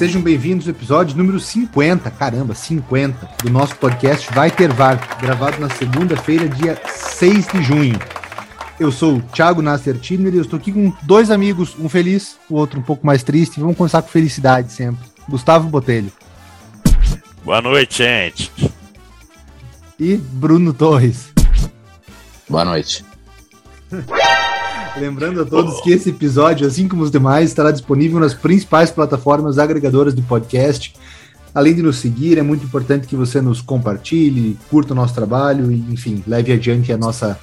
Sejam bem-vindos ao episódio número 50, caramba, 50, do nosso podcast Vai Ter VAR, gravado na segunda-feira, dia 6 de junho. Eu sou o Thiago Nasser Tirner e eu estou aqui com dois amigos, um feliz, o outro um pouco mais triste. Vamos começar com felicidade sempre. Gustavo Botelho. Boa noite, gente. E Bruno Torres. Boa noite. Lembrando a todos que esse episódio, assim como os demais, estará disponível nas principais plataformas agregadoras de podcast. Além de nos seguir, é muito importante que você nos compartilhe, curta o nosso trabalho e, enfim, leve adiante a nossa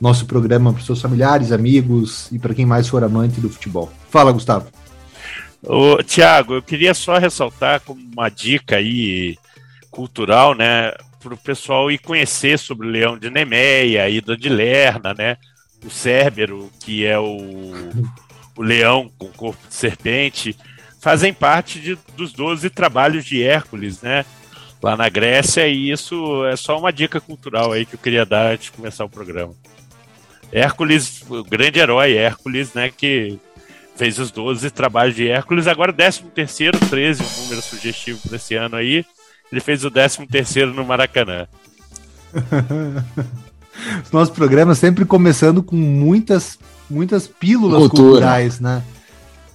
nosso programa para seus familiares, amigos e para quem mais for amante do futebol. Fala, Gustavo. Tiago, eu queria só ressaltar como uma dica aí cultural, né, para o pessoal ir conhecer sobre o Leão de Nemeia, a Ida de Lerna, né, o Cérbero, que é o, o leão com corpo de serpente, fazem parte de, dos 12 trabalhos de Hércules, né? Lá na Grécia, e isso é só uma dica cultural aí que eu queria dar antes de começar o programa. Hércules, o grande herói Hércules, né? Que fez os 12 trabalhos de Hércules, agora 13 terceiro, 13, um número sugestivo para esse ano aí. Ele fez o 13 terceiro no Maracanã. Os nossos programas sempre começando com muitas, muitas pílulas Cultura. culturais, né?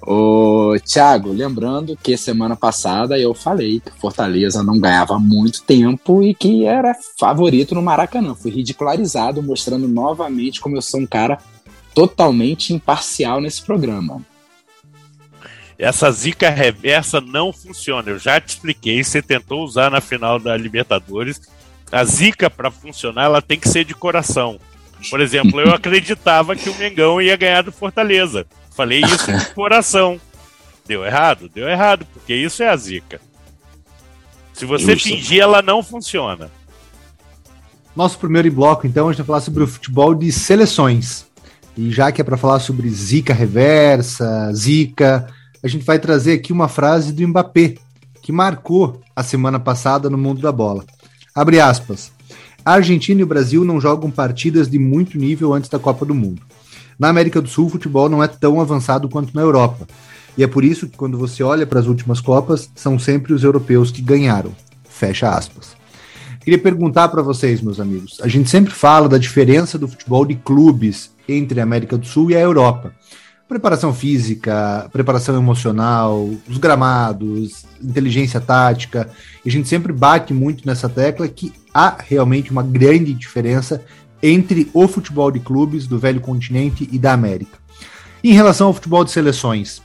Ô, Thiago, lembrando que semana passada eu falei que Fortaleza não ganhava muito tempo e que era favorito no Maracanã. Fui ridicularizado, mostrando novamente como eu sou um cara totalmente imparcial nesse programa. Essa zica reversa não funciona. Eu já te expliquei. Você tentou usar na final da Libertadores. A zica, para funcionar, ela tem que ser de coração. Por exemplo, eu acreditava que o Mengão ia ganhar do Fortaleza. Falei isso de coração. Deu errado? Deu errado, porque isso é a zica. Se você Justo. fingir, ela não funciona. Nosso primeiro bloco, então, a gente vai falar sobre o futebol de seleções. E já que é para falar sobre zica reversa, zica, a gente vai trazer aqui uma frase do Mbappé, que marcou a semana passada no mundo da bola. Abre aspas. A Argentina e o Brasil não jogam partidas de muito nível antes da Copa do Mundo. Na América do Sul, o futebol não é tão avançado quanto na Europa. E é por isso que quando você olha para as últimas Copas, são sempre os europeus que ganharam. Fecha aspas. Queria perguntar para vocês, meus amigos. A gente sempre fala da diferença do futebol de clubes entre a América do Sul e a Europa. Preparação física, preparação emocional, os gramados, inteligência tática. E a gente sempre bate muito nessa tecla que há realmente uma grande diferença entre o futebol de clubes do velho continente e da América. Em relação ao futebol de seleções,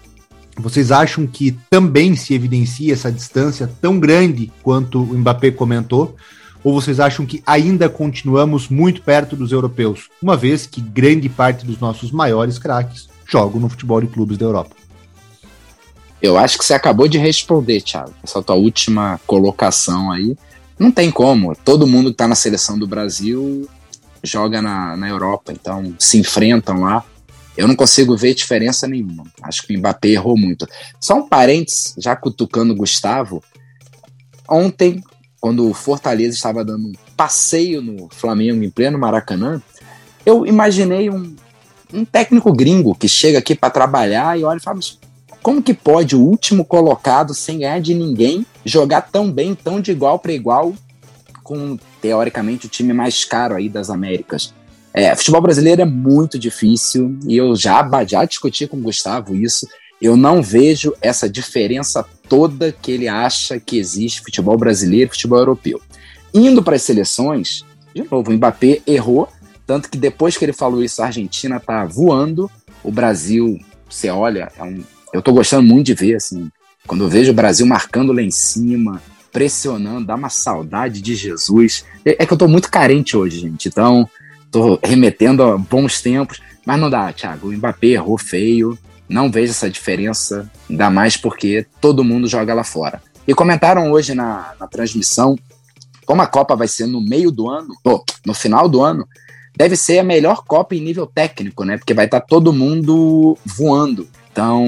vocês acham que também se evidencia essa distância tão grande quanto o Mbappé comentou? Ou vocês acham que ainda continuamos muito perto dos europeus, uma vez que grande parte dos nossos maiores craques jogam no futebol de clubes da Europa? Eu acho que você acabou de responder, Thiago. Essa tua última colocação aí. Não tem como. Todo mundo que está na seleção do Brasil joga na, na Europa, então se enfrentam lá. Eu não consigo ver diferença nenhuma. Acho que o Mbappé errou muito. Só um parênteses, já cutucando o Gustavo. Ontem, quando o Fortaleza estava dando um passeio no Flamengo em pleno Maracanã, eu imaginei um, um técnico gringo que chega aqui para trabalhar e olha e fala: "Mas como que pode o último colocado, sem ganhar de ninguém, jogar tão bem, tão de igual para igual, com teoricamente o time mais caro aí das Américas? É, futebol brasileiro é muito difícil e eu já, já discuti com o Gustavo isso. Eu não vejo essa diferença toda que ele acha que existe futebol brasileiro e futebol europeu. Indo para as seleções, de novo, o Mbappé errou, tanto que depois que ele falou isso, a Argentina tá voando, o Brasil, você olha, é um, eu tô gostando muito de ver, assim, quando eu vejo o Brasil marcando lá em cima, pressionando, dá uma saudade de Jesus. É, é que eu tô muito carente hoje, gente, então tô remetendo a bons tempos, mas não dá, Thiago. O Mbappé errou feio. Não vejo essa diferença, ainda mais porque todo mundo joga lá fora. E comentaram hoje na, na transmissão, como a Copa vai ser no meio do ano, no final do ano, deve ser a melhor Copa em nível técnico, né? Porque vai estar tá todo mundo voando. Então,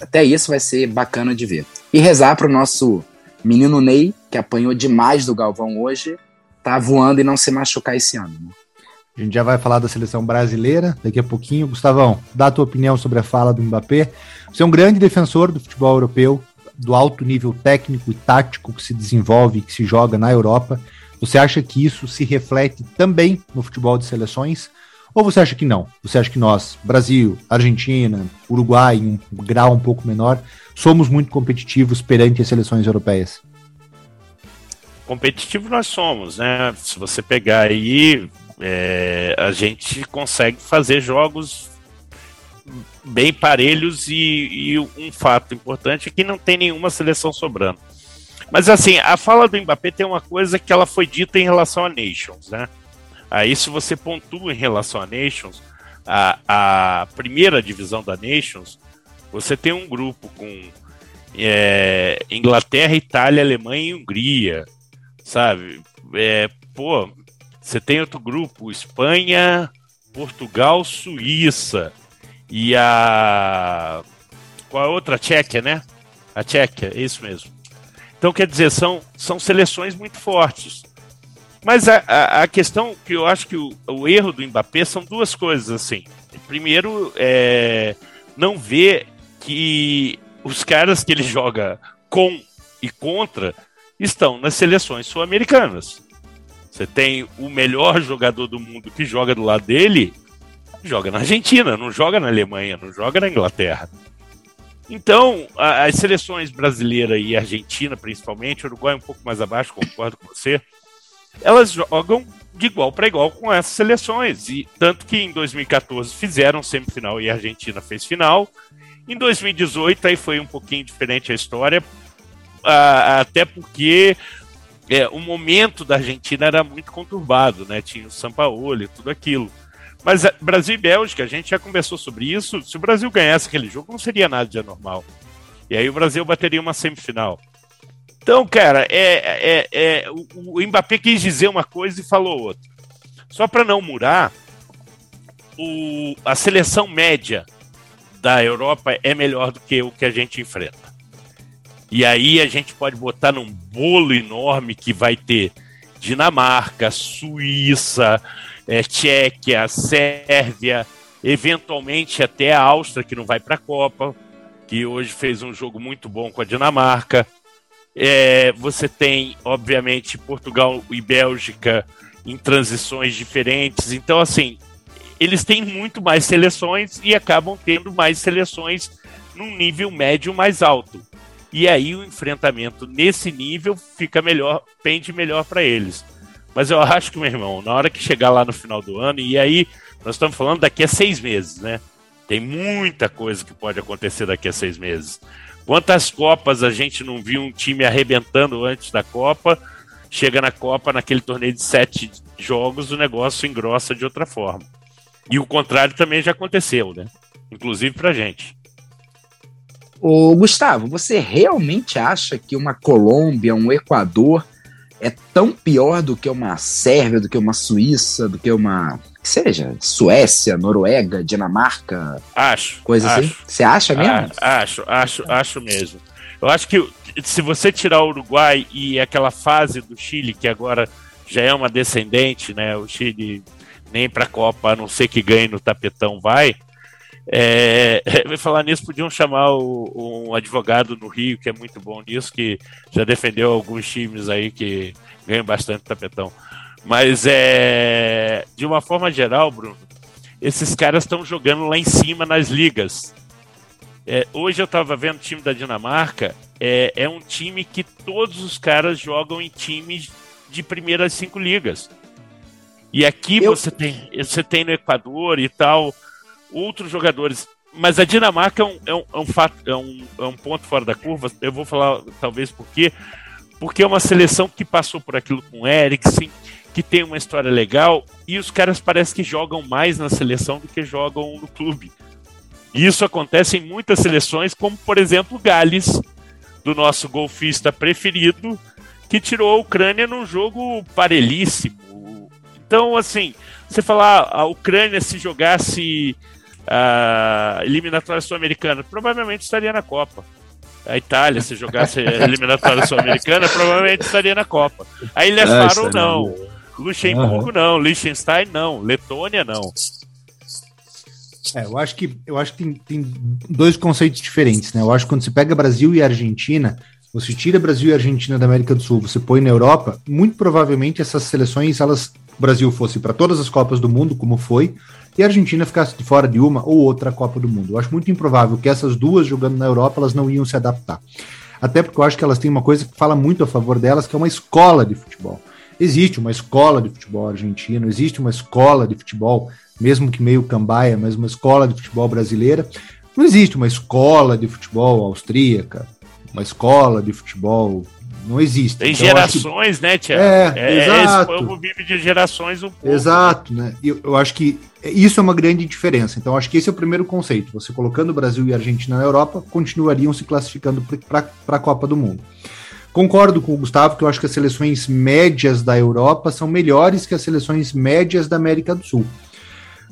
até isso vai ser bacana de ver. E rezar para o nosso menino Ney, que apanhou demais do Galvão hoje, tá voando e não se machucar esse ano. Né? A gente já vai falar da seleção brasileira daqui a pouquinho. Gustavão, dá a tua opinião sobre a fala do Mbappé. Você é um grande defensor do futebol europeu, do alto nível técnico e tático que se desenvolve, que se joga na Europa. Você acha que isso se reflete também no futebol de seleções? Ou você acha que não? Você acha que nós, Brasil, Argentina, Uruguai, em um grau um pouco menor, somos muito competitivos perante as seleções europeias? Competitivo nós somos, né? Se você pegar aí, é, a gente consegue fazer jogos bem parelhos e, e, um fato importante é que não tem nenhuma seleção sobrando. Mas assim, a fala do Mbappé tem uma coisa que ela foi dita em relação a Nations, né? Aí se você pontua em relação a Nations, a, a primeira divisão da Nations, você tem um grupo com é, Inglaterra, Itália, Alemanha e Hungria, sabe? É, pô, você tem outro grupo, Espanha, Portugal, Suíça e a. Qual a outra? A Tchequia, né? A Tchequia, é isso mesmo. Então, quer dizer, são, são seleções muito fortes. Mas a, a, a questão que eu acho que o, o, erro do Mbappé são duas coisas, assim. Primeiro, é não ver que os caras que ele joga com e contra estão nas seleções sul-americanas. Você tem o melhor jogador do mundo que joga do lado dele, joga na Argentina, não joga na Alemanha, não joga na Inglaterra. Então, as seleções brasileira e argentina, principalmente, Uruguai um pouco mais abaixo, concordo com você, elas jogam de igual para igual com essas seleções. E tanto que em 2014 fizeram semifinal e a Argentina fez final. Em 2018 aí foi um pouquinho diferente a história, até porque é, o momento da Argentina era muito conturbado, né? Tinha o Sampaoli e tudo aquilo. Mas é, Brasil e Bélgica, a gente já conversou sobre isso. Se o Brasil ganhasse aquele jogo, não seria nada de anormal. E aí o Brasil bateria uma semifinal. Então, cara, é, é, é o, o Mbappé quis dizer uma coisa e falou outra. Só para não murar, o, a seleção média da Europa é melhor do que o que a gente enfrenta. E aí a gente pode botar num bolo enorme que vai ter Dinamarca, Suíça, é, Tchequia, Sérvia, eventualmente até a Áustria, que não vai para a Copa, que hoje fez um jogo muito bom com a Dinamarca. É, você tem, obviamente, Portugal e Bélgica em transições diferentes. Então, assim, eles têm muito mais seleções e acabam tendo mais seleções num nível médio mais alto. E aí o enfrentamento nesse nível fica melhor, pende melhor para eles. Mas eu acho que, meu irmão, na hora que chegar lá no final do ano, e aí nós estamos falando daqui a seis meses, né? Tem muita coisa que pode acontecer daqui a seis meses. Quantas Copas a gente não viu um time arrebentando antes da Copa? Chega na Copa, naquele torneio de sete jogos, o negócio engrossa de outra forma. E o contrário também já aconteceu, né? Inclusive pra gente. Ô, Gustavo, você realmente acha que uma Colômbia, um Equador é tão pior do que uma Sérvia, do que uma Suíça, do que uma que seja Suécia, Noruega, Dinamarca? Acho. Coisa assim? acho, assim? Você acha mesmo? Acho, acho, acho mesmo. Eu acho que se você tirar o Uruguai e aquela fase do Chile que agora já é uma descendente, né? O Chile nem para a Copa, a não ser que ganhe no tapetão, vai. É, falar nisso, podiam chamar o, um advogado no Rio, que é muito bom nisso, que já defendeu alguns times aí que ganham bastante tapetão. Mas é, de uma forma geral, Bruno, esses caras estão jogando lá em cima nas ligas. É, hoje eu estava vendo o time da Dinamarca, é, é um time que todos os caras jogam em times de primeiras cinco ligas. E aqui eu... você, tem, você tem no Equador e tal, outros jogadores. Mas a Dinamarca é um, é um, é um, fato, é um, é um ponto fora da curva. Eu vou falar talvez por quê. Porque é uma seleção que passou por aquilo com o Eriksen, que tem uma história legal, e os caras parecem que jogam mais na seleção do que jogam no clube. E isso acontece em muitas seleções, como por exemplo Gales, do nosso golfista preferido, que tirou a Ucrânia num jogo parelhíssimo. Então, assim, você falar a Ucrânia se jogasse a eliminatória sul-americana, provavelmente estaria na Copa. A Itália, se jogasse a eliminatória sul-americana, provavelmente estaria na Copa. A Ilha é, Faro, não. Luxemburgo, uhum. não. Liechtenstein, não. Letônia, não. É, eu acho que, eu acho que tem, tem dois conceitos diferentes, né? Eu acho que quando você pega Brasil e Argentina, você tira Brasil e Argentina da América do Sul, você põe na Europa, muito provavelmente essas seleções, elas, o Brasil fosse para todas as Copas do Mundo, como foi, e a Argentina ficasse de fora de uma ou outra Copa do Mundo. Eu acho muito improvável que essas duas jogando na Europa, elas não iam se adaptar. Até porque eu acho que elas têm uma coisa que fala muito a favor delas, que é uma escola de futebol. Existe uma escola de futebol argentino, existe uma escola de futebol mesmo que meio cambaia, mas uma escola de futebol brasileira. Não existe uma escola de futebol austríaca, uma escola de futebol. Não existe. Tem então, gerações, que... né, Tiago? É, é, exato. Esse povo vive de gerações um pouco. Exato, né? Eu, eu acho que isso é uma grande diferença. Então, acho que esse é o primeiro conceito. Você colocando o Brasil e a Argentina na Europa, continuariam se classificando para a Copa do Mundo. Concordo com o Gustavo que eu acho que as seleções médias da Europa são melhores que as seleções médias da América do Sul.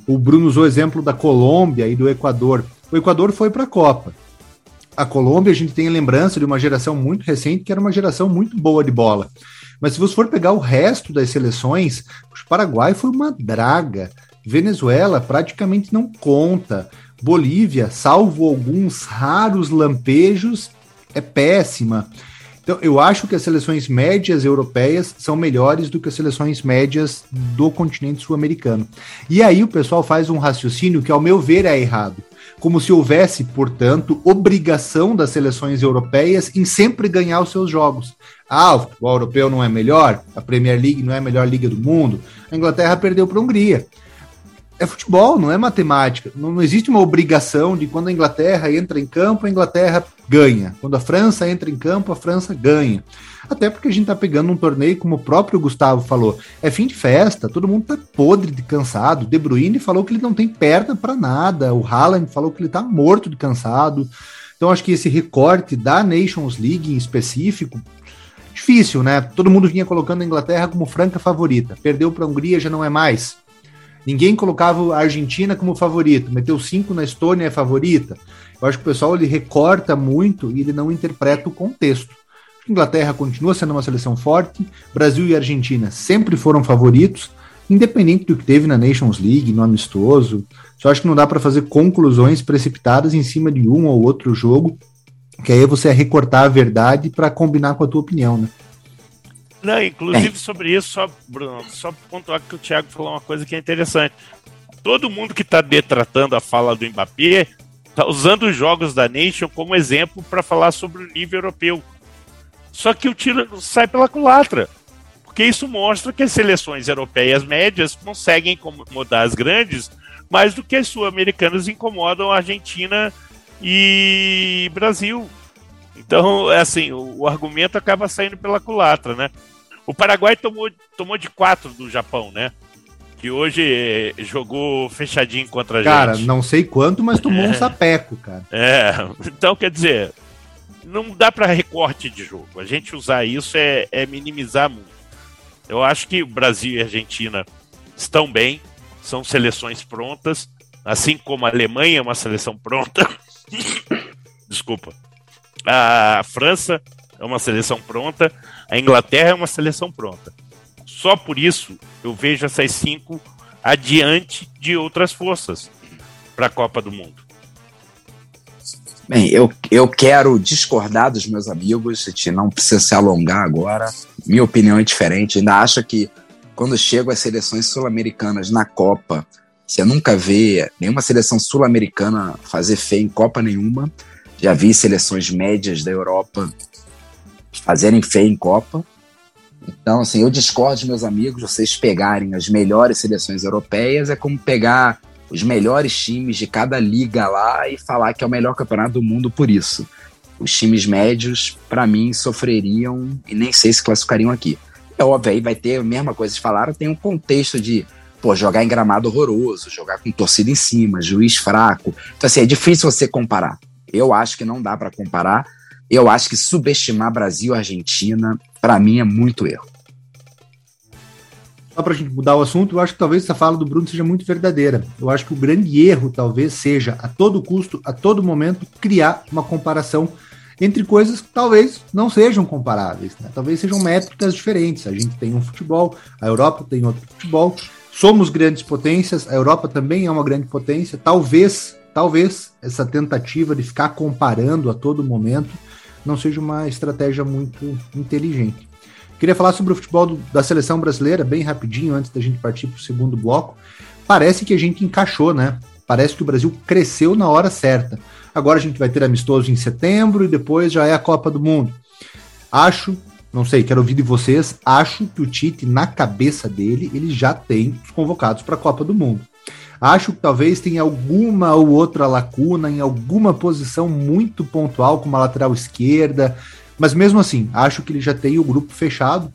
O Bruno usou o exemplo da Colômbia e do Equador. O Equador foi para a Copa. A Colômbia, a gente tem a lembrança de uma geração muito recente que era uma geração muito boa de bola. Mas se você for pegar o resto das seleções, o Paraguai foi uma draga. Venezuela praticamente não conta. Bolívia, salvo alguns raros lampejos, é péssima. Então, eu acho que as seleções médias europeias são melhores do que as seleções médias do continente sul-americano. E aí o pessoal faz um raciocínio que, ao meu ver, é errado. Como se houvesse, portanto, obrigação das seleções europeias em sempre ganhar os seus jogos. Ah, o futebol europeu não é melhor, a Premier League não é a melhor liga do mundo, a Inglaterra perdeu para a Hungria é futebol, não é matemática. Não, não, existe uma obrigação de quando a Inglaterra entra em campo, a Inglaterra ganha. Quando a França entra em campo, a França ganha. Até porque a gente tá pegando um torneio, como o próprio Gustavo falou, é fim de festa, todo mundo tá podre de cansado. De Bruyne falou que ele não tem perna para nada, o Haaland falou que ele tá morto de cansado. Então acho que esse recorte da Nations League em específico difícil, né? Todo mundo vinha colocando a Inglaterra como franca favorita. Perdeu para a Hungria, já não é mais. Ninguém colocava a Argentina como favorito, meteu cinco na Estônia é favorita. Eu acho que o pessoal ele recorta muito e ele não interpreta o contexto. Inglaterra continua sendo uma seleção forte, Brasil e Argentina sempre foram favoritos, independente do que teve na Nations League, no amistoso. Só acho que não dá para fazer conclusões precipitadas em cima de um ou outro jogo, que aí você é recortar a verdade para combinar com a tua opinião, né? Não, inclusive é. sobre isso, só, Bruno, só pontuar que o Thiago falou uma coisa que é interessante. Todo mundo que está detratando a fala do Mbappé está usando os jogos da Nation como exemplo para falar sobre o nível europeu. Só que o tiro sai pela culatra. Porque isso mostra que as seleções europeias médias conseguem incomodar as grandes mais do que as sul-americanas incomodam a Argentina e Brasil. Então, assim, o, o, argumento acaba saindo pela culatra, né? O Paraguai tomou, tomou de quatro do Japão, né? Que hoje eh, jogou fechadinho contra a cara, gente. Cara, não sei quanto, mas tomou é. um sapeco, cara. É, então quer dizer, não dá para recorte de jogo. A gente usar isso é, é minimizar muito. Eu acho que o Brasil e a Argentina estão bem, são seleções prontas, assim como a Alemanha é uma seleção pronta. Desculpa. A França é uma seleção pronta, a Inglaterra é uma seleção pronta. Só por isso eu vejo essas cinco adiante de outras forças para a Copa do Mundo. Bem, eu, eu quero discordar dos meus amigos, a gente não precisa se alongar agora. Minha opinião é diferente. Ainda acho que quando chegam as seleções sul-americanas na Copa, você nunca vê nenhuma seleção sul-americana fazer feio em Copa nenhuma. Já vi seleções médias da Europa fazerem feio em Copa. Então, assim, eu discordo meus amigos, vocês pegarem as melhores seleções europeias é como pegar os melhores times de cada liga lá e falar que é o melhor campeonato do mundo por isso. Os times médios, para mim, sofreriam e nem sei se classificariam aqui. É óbvio, aí vai ter a mesma coisa que falaram, tem um contexto de pô, jogar em gramado horroroso, jogar com torcida em cima, juiz fraco. Então, assim, é difícil você comparar. Eu acho que não dá para comparar. Eu acho que subestimar Brasil e Argentina, para mim, é muito erro. Só para a gente mudar o assunto, eu acho que talvez essa fala do Bruno seja muito verdadeira. Eu acho que o grande erro talvez seja, a todo custo, a todo momento, criar uma comparação entre coisas que talvez não sejam comparáveis. Né? Talvez sejam métricas diferentes. A gente tem um futebol, a Europa tem outro futebol. Somos grandes potências, a Europa também é uma grande potência. Talvez, talvez essa tentativa de ficar comparando a todo momento não seja uma estratégia muito inteligente. Queria falar sobre o futebol do, da seleção brasileira, bem rapidinho, antes da gente partir para o segundo bloco. Parece que a gente encaixou, né? Parece que o Brasil cresceu na hora certa. Agora a gente vai ter amistoso em setembro e depois já é a Copa do Mundo. Acho, não sei, quero ouvir de vocês, acho que o Tite, na cabeça dele, ele já tem os convocados para a Copa do Mundo. Acho que talvez tenha alguma ou outra lacuna em alguma posição muito pontual, como a lateral esquerda, mas mesmo assim, acho que ele já tem o grupo fechado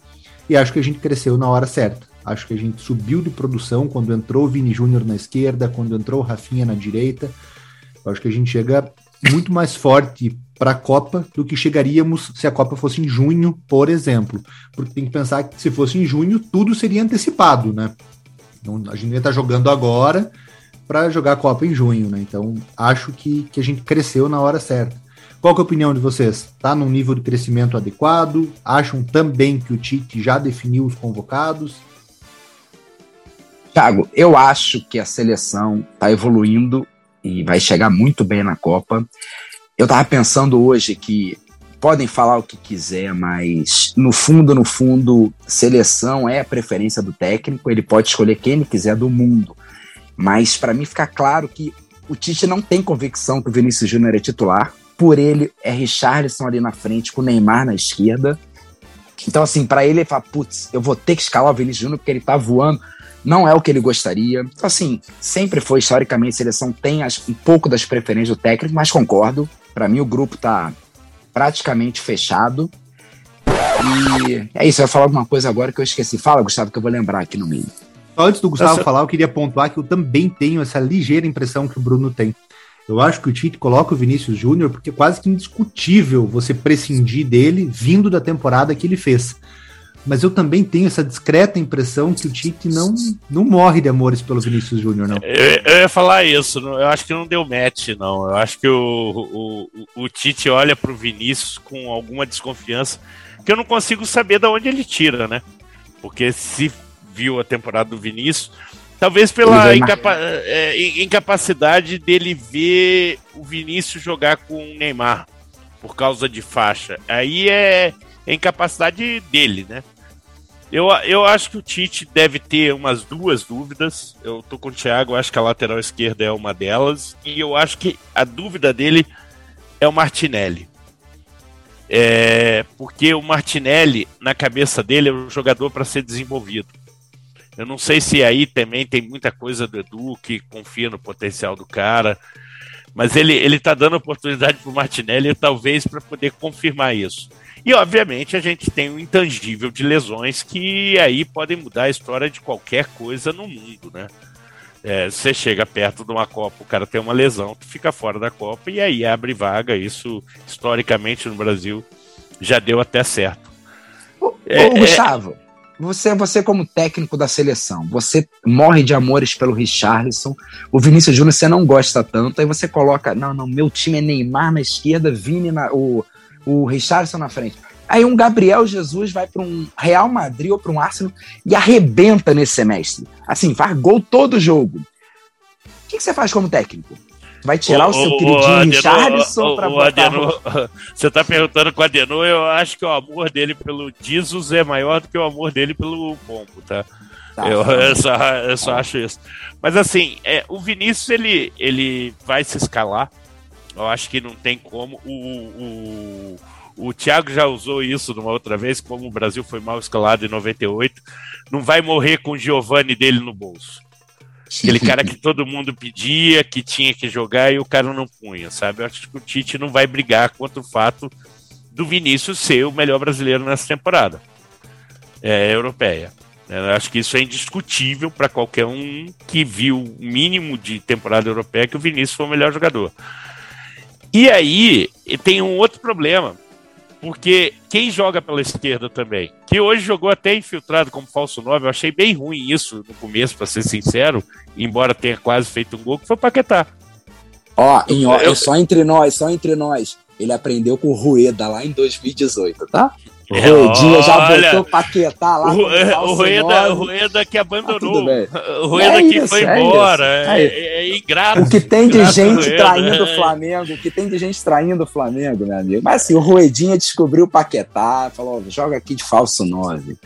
e acho que a gente cresceu na hora certa. Acho que a gente subiu de produção quando entrou o Vini Júnior na esquerda, quando entrou o Rafinha na direita. Acho que a gente chega muito mais forte para a Copa do que chegaríamos se a Copa fosse em junho, por exemplo. Porque tem que pensar que se fosse em junho, tudo seria antecipado, né? Então, a gente ia estar tá jogando agora para jogar a Copa em junho, né? Então, acho que, que a gente cresceu na hora certa. Qual é a opinião de vocês? Está num nível de crescimento adequado? Acham também que o Tite já definiu os convocados? Thiago, eu acho que a seleção está evoluindo e vai chegar muito bem na Copa. Eu estava pensando hoje que podem falar o que quiser, mas no fundo, no fundo, seleção é a preferência do técnico, ele pode escolher quem ele quiser do mundo. Mas para mim ficar claro que o Tite não tem convicção que o Vinícius Júnior é titular, por ele é Richarlison ali na frente, com o Neymar na esquerda. Então, assim, para ele, ele fala, putz, eu vou ter que escalar o Vinícius Júnior porque ele tá voando. Não é o que ele gostaria. Então, assim, sempre foi, historicamente, a seleção tem as, um pouco das preferências do técnico, mas concordo. Para mim, o grupo tá praticamente fechado. E é isso, eu ia falar alguma coisa agora que eu esqueci. Fala, Gustavo, que eu vou lembrar aqui no meio. Antes do Gustavo Essa... falar, eu queria pontuar que eu também tenho essa ligeira impressão que o Bruno tem. Eu acho que o Tite coloca o Vinícius Júnior porque é quase que indiscutível você prescindir dele vindo da temporada que ele fez. Mas eu também tenho essa discreta impressão que o Tite não, não morre de amores pelo Vinícius Júnior, não. Eu, eu, ia falar isso, eu acho que não deu match, não. Eu acho que o, o, o Tite olha para o Vinícius com alguma desconfiança que eu não consigo saber de onde ele tira, né? Porque se viu a temporada do Vinícius, Talvez pela incapa é, incapacidade dele ver o Vinícius jogar com o Neymar por causa de faixa. Aí é, é incapacidade dele, né? Eu, eu acho que o Tite deve ter umas duas dúvidas. Eu tô com o Thiago, acho que a lateral esquerda é uma delas. E eu acho que a dúvida dele é o Martinelli. É, porque o Martinelli, na cabeça dele, é um jogador para ser desenvolvido. Eu não sei se aí também tem muita coisa do Edu que confia no potencial do cara, mas ele, ele tá dando oportunidade pro Martinelli, talvez para poder confirmar isso. E obviamente a gente tem um intangível de lesões que aí podem mudar a história de qualquer coisa no mundo, né? É, você chega perto de uma Copa, o cara tem uma lesão, tu fica fora da Copa e aí abre vaga. Isso, historicamente, no Brasil, já deu até certo. Ô, é, ô Gustavo, você, você como técnico da seleção, você morre de amores pelo Richarlison, o Vinícius Júnior você não gosta tanto, aí você coloca, não, não, meu time é Neymar na esquerda, Vini na, o, o Richarlison na frente. Aí um Gabriel Jesus vai para um Real Madrid ou para um Arsenal e arrebenta nesse semestre. Assim, faz gol todo jogo. O que, que você faz como técnico? Vai tirar o, o seu o, queridinho Richardson pra botar... Adenor, você tá perguntando com o Adenor, eu acho que o amor dele pelo Jesus é maior do que o amor dele pelo Pombo, tá? tá eu, eu, só, eu só acho isso. Mas assim, é, o Vinícius, ele, ele vai se escalar. Eu acho que não tem como. O, o, o Thiago já usou isso numa outra vez, como o Brasil foi mal escalado em 98. Não vai morrer com o Giovanni dele no bolso. Aquele cara que todo mundo pedia, que tinha que jogar e o cara não punha, sabe? Eu acho que o Tite não vai brigar contra o fato do Vinícius ser o melhor brasileiro nessa temporada é, europeia. Eu acho que isso é indiscutível para qualquer um que viu o mínimo de temporada europeia que o Vinícius foi o melhor jogador. E aí tem um outro problema, porque quem joga pela esquerda também, que hoje jogou até infiltrado como falso 9, eu achei bem ruim isso no começo, para ser sincero, embora tenha quase feito um gol, que foi o Paquetá. Ó, em, ó eu, só entre nós, só entre nós. Ele aprendeu com o Rueda lá em 2018, tá? O Ruedinha já botou Paquetá lá. O, o, Rueda, o Rueda que abandonou. Ah, o Rueda é que foi é embora. É, é, é, ingrato. O que tem de gente traindo o Flamengo, o que tem de gente traindo o Flamengo, meu amigo. Mas assim, o Ruedinha descobriu o Paquetá, falou: joga aqui de falso 9.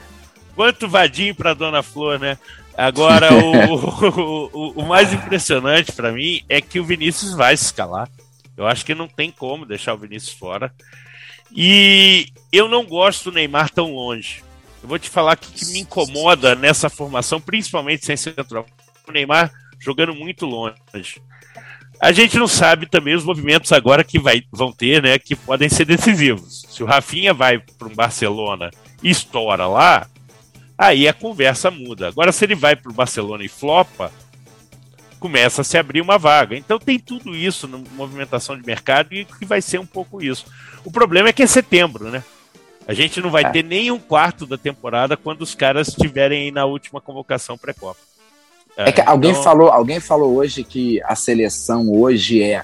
Quanto vadinho pra Dona Flor, né? Agora, o, o, o, mais impressionante para mim é que o Vinícius vai se escalar. Eu acho que não tem como deixar o Vinícius fora. E eu não gosto do Neymar tão longe. Eu vou te falar que, que me incomoda nessa formação, principalmente sem central. O Neymar jogando muito longe. A gente não sabe também os movimentos agora que vai, vão ter, né? Que podem ser decisivos. Se o Rafinha vai para um Barcelona e estoura lá, aí a conversa muda. Agora, se ele vai para o Barcelona e flopa, começa a se abrir uma vaga. Então tem tudo isso na movimentação de mercado e que vai ser um pouco isso. O problema é que é setembro, né? A gente não vai é. ter nem um quarto da temporada quando os caras estiverem na última convocação pré-copa. É, é, que alguém então... falou, alguém falou hoje que a seleção hoje é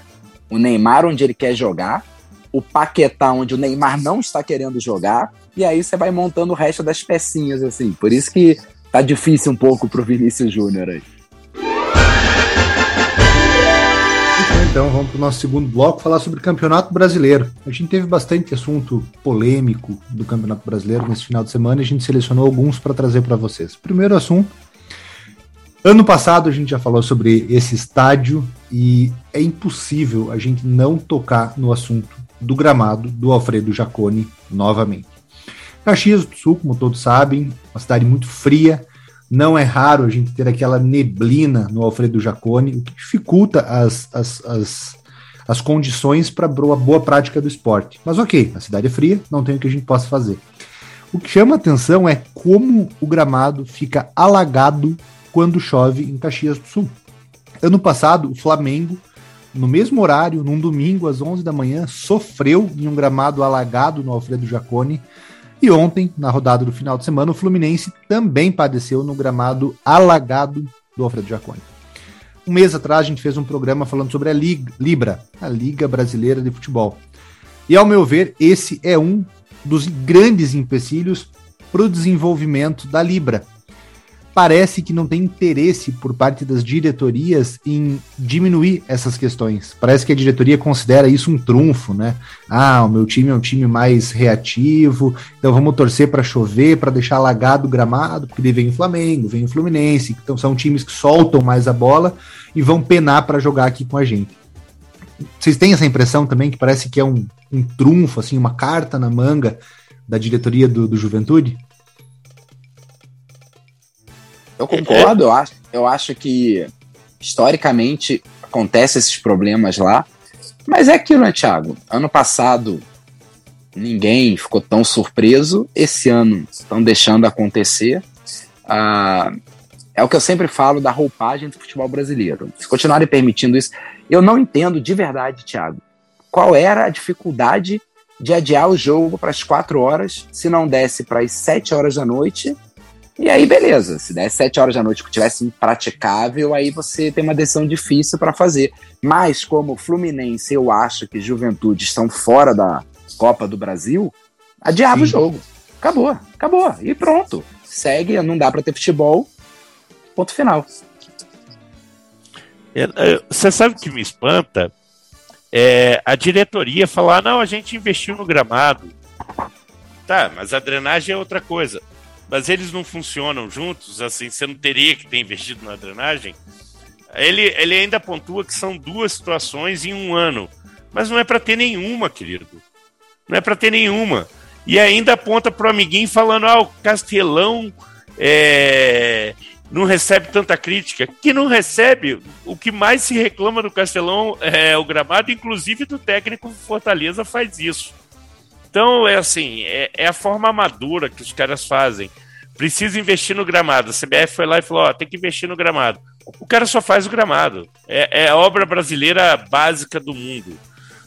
o Neymar onde ele quer jogar, o Paquetá onde o Neymar não está querendo jogar, e aí você vai montando o resto das pecinhas assim. Por isso que tá difícil um pouco pro Vinícius Júnior aí. Então vamos para o nosso segundo bloco falar sobre o Campeonato Brasileiro. A gente teve bastante assunto polêmico do Campeonato Brasileiro nesse final de semana e a gente selecionou alguns para trazer para vocês. Primeiro assunto. Ano passado a gente já falou sobre esse estádio e é impossível a gente não tocar no assunto do gramado do Alfredo Jaconi novamente. Caxias do Sul, como todos sabem, uma cidade muito fria, não é raro a gente ter aquela neblina no Alfredo Jaconi, o que dificulta as, as, as, as condições para boa, boa prática do esporte. Mas ok, a cidade é fria, não tem o que a gente possa fazer. O que chama atenção é como o gramado fica alagado quando chove em Caxias do Sul. Ano passado, o Flamengo, no mesmo horário, num domingo às 11 da manhã, sofreu em um gramado alagado no Alfredo Jaconi e ontem, na rodada do final de semana, o Fluminense também padeceu no gramado alagado do Alfredo Jaconi. Um mês atrás, a gente fez um programa falando sobre a Liga, Libra, a Liga Brasileira de Futebol. E, ao meu ver, esse é um dos grandes empecilhos para o desenvolvimento da Libra, parece que não tem interesse por parte das diretorias em diminuir essas questões. Parece que a diretoria considera isso um trunfo, né? Ah, o meu time é um time mais reativo, então vamos torcer para chover, para deixar alagado o gramado, porque vem o Flamengo, vem o Fluminense, então são times que soltam mais a bola e vão penar para jogar aqui com a gente. Vocês têm essa impressão também que parece que é um, um trunfo, assim, uma carta na manga da diretoria do, do Juventude? Eu concordo, eu acho, eu acho que historicamente acontece esses problemas lá. Mas é aquilo, né, Thiago? Ano passado ninguém ficou tão surpreso. Esse ano estão deixando acontecer. Ah, é o que eu sempre falo da roupagem do futebol brasileiro. Se continuarem permitindo isso, eu não entendo de verdade, Thiago, qual era a dificuldade de adiar o jogo para as quatro horas, se não desse para as sete horas da noite e aí, beleza. Se der sete horas da noite que tivesse impraticável, aí você tem uma decisão difícil para fazer. Mas, como Fluminense, eu acho que Juventude estão fora da Copa do Brasil, adiava Sim. o jogo. Acabou, acabou. E pronto. Segue, não dá para ter futebol. Ponto final. É, é, você sabe o que me espanta? É a diretoria falar: não, a gente investiu no gramado. Tá, mas a drenagem é outra coisa mas eles não funcionam juntos, assim, você não teria que ter investido na drenagem. Ele, ele ainda pontua que são duas situações em um ano, mas não é para ter nenhuma, querido. Não é para ter nenhuma. E ainda aponta pro amiguinho falando: ah, o Castelão é, não recebe tanta crítica. Que não recebe. O que mais se reclama do Castelão é o gramado, inclusive do técnico Fortaleza faz isso. Então, é assim, é, é, a forma madura que os caras fazem. precisa investir no gramado. A CBF foi lá e falou: ó, tem que investir no gramado. O cara só faz o gramado. É, é a obra brasileira básica do mundo.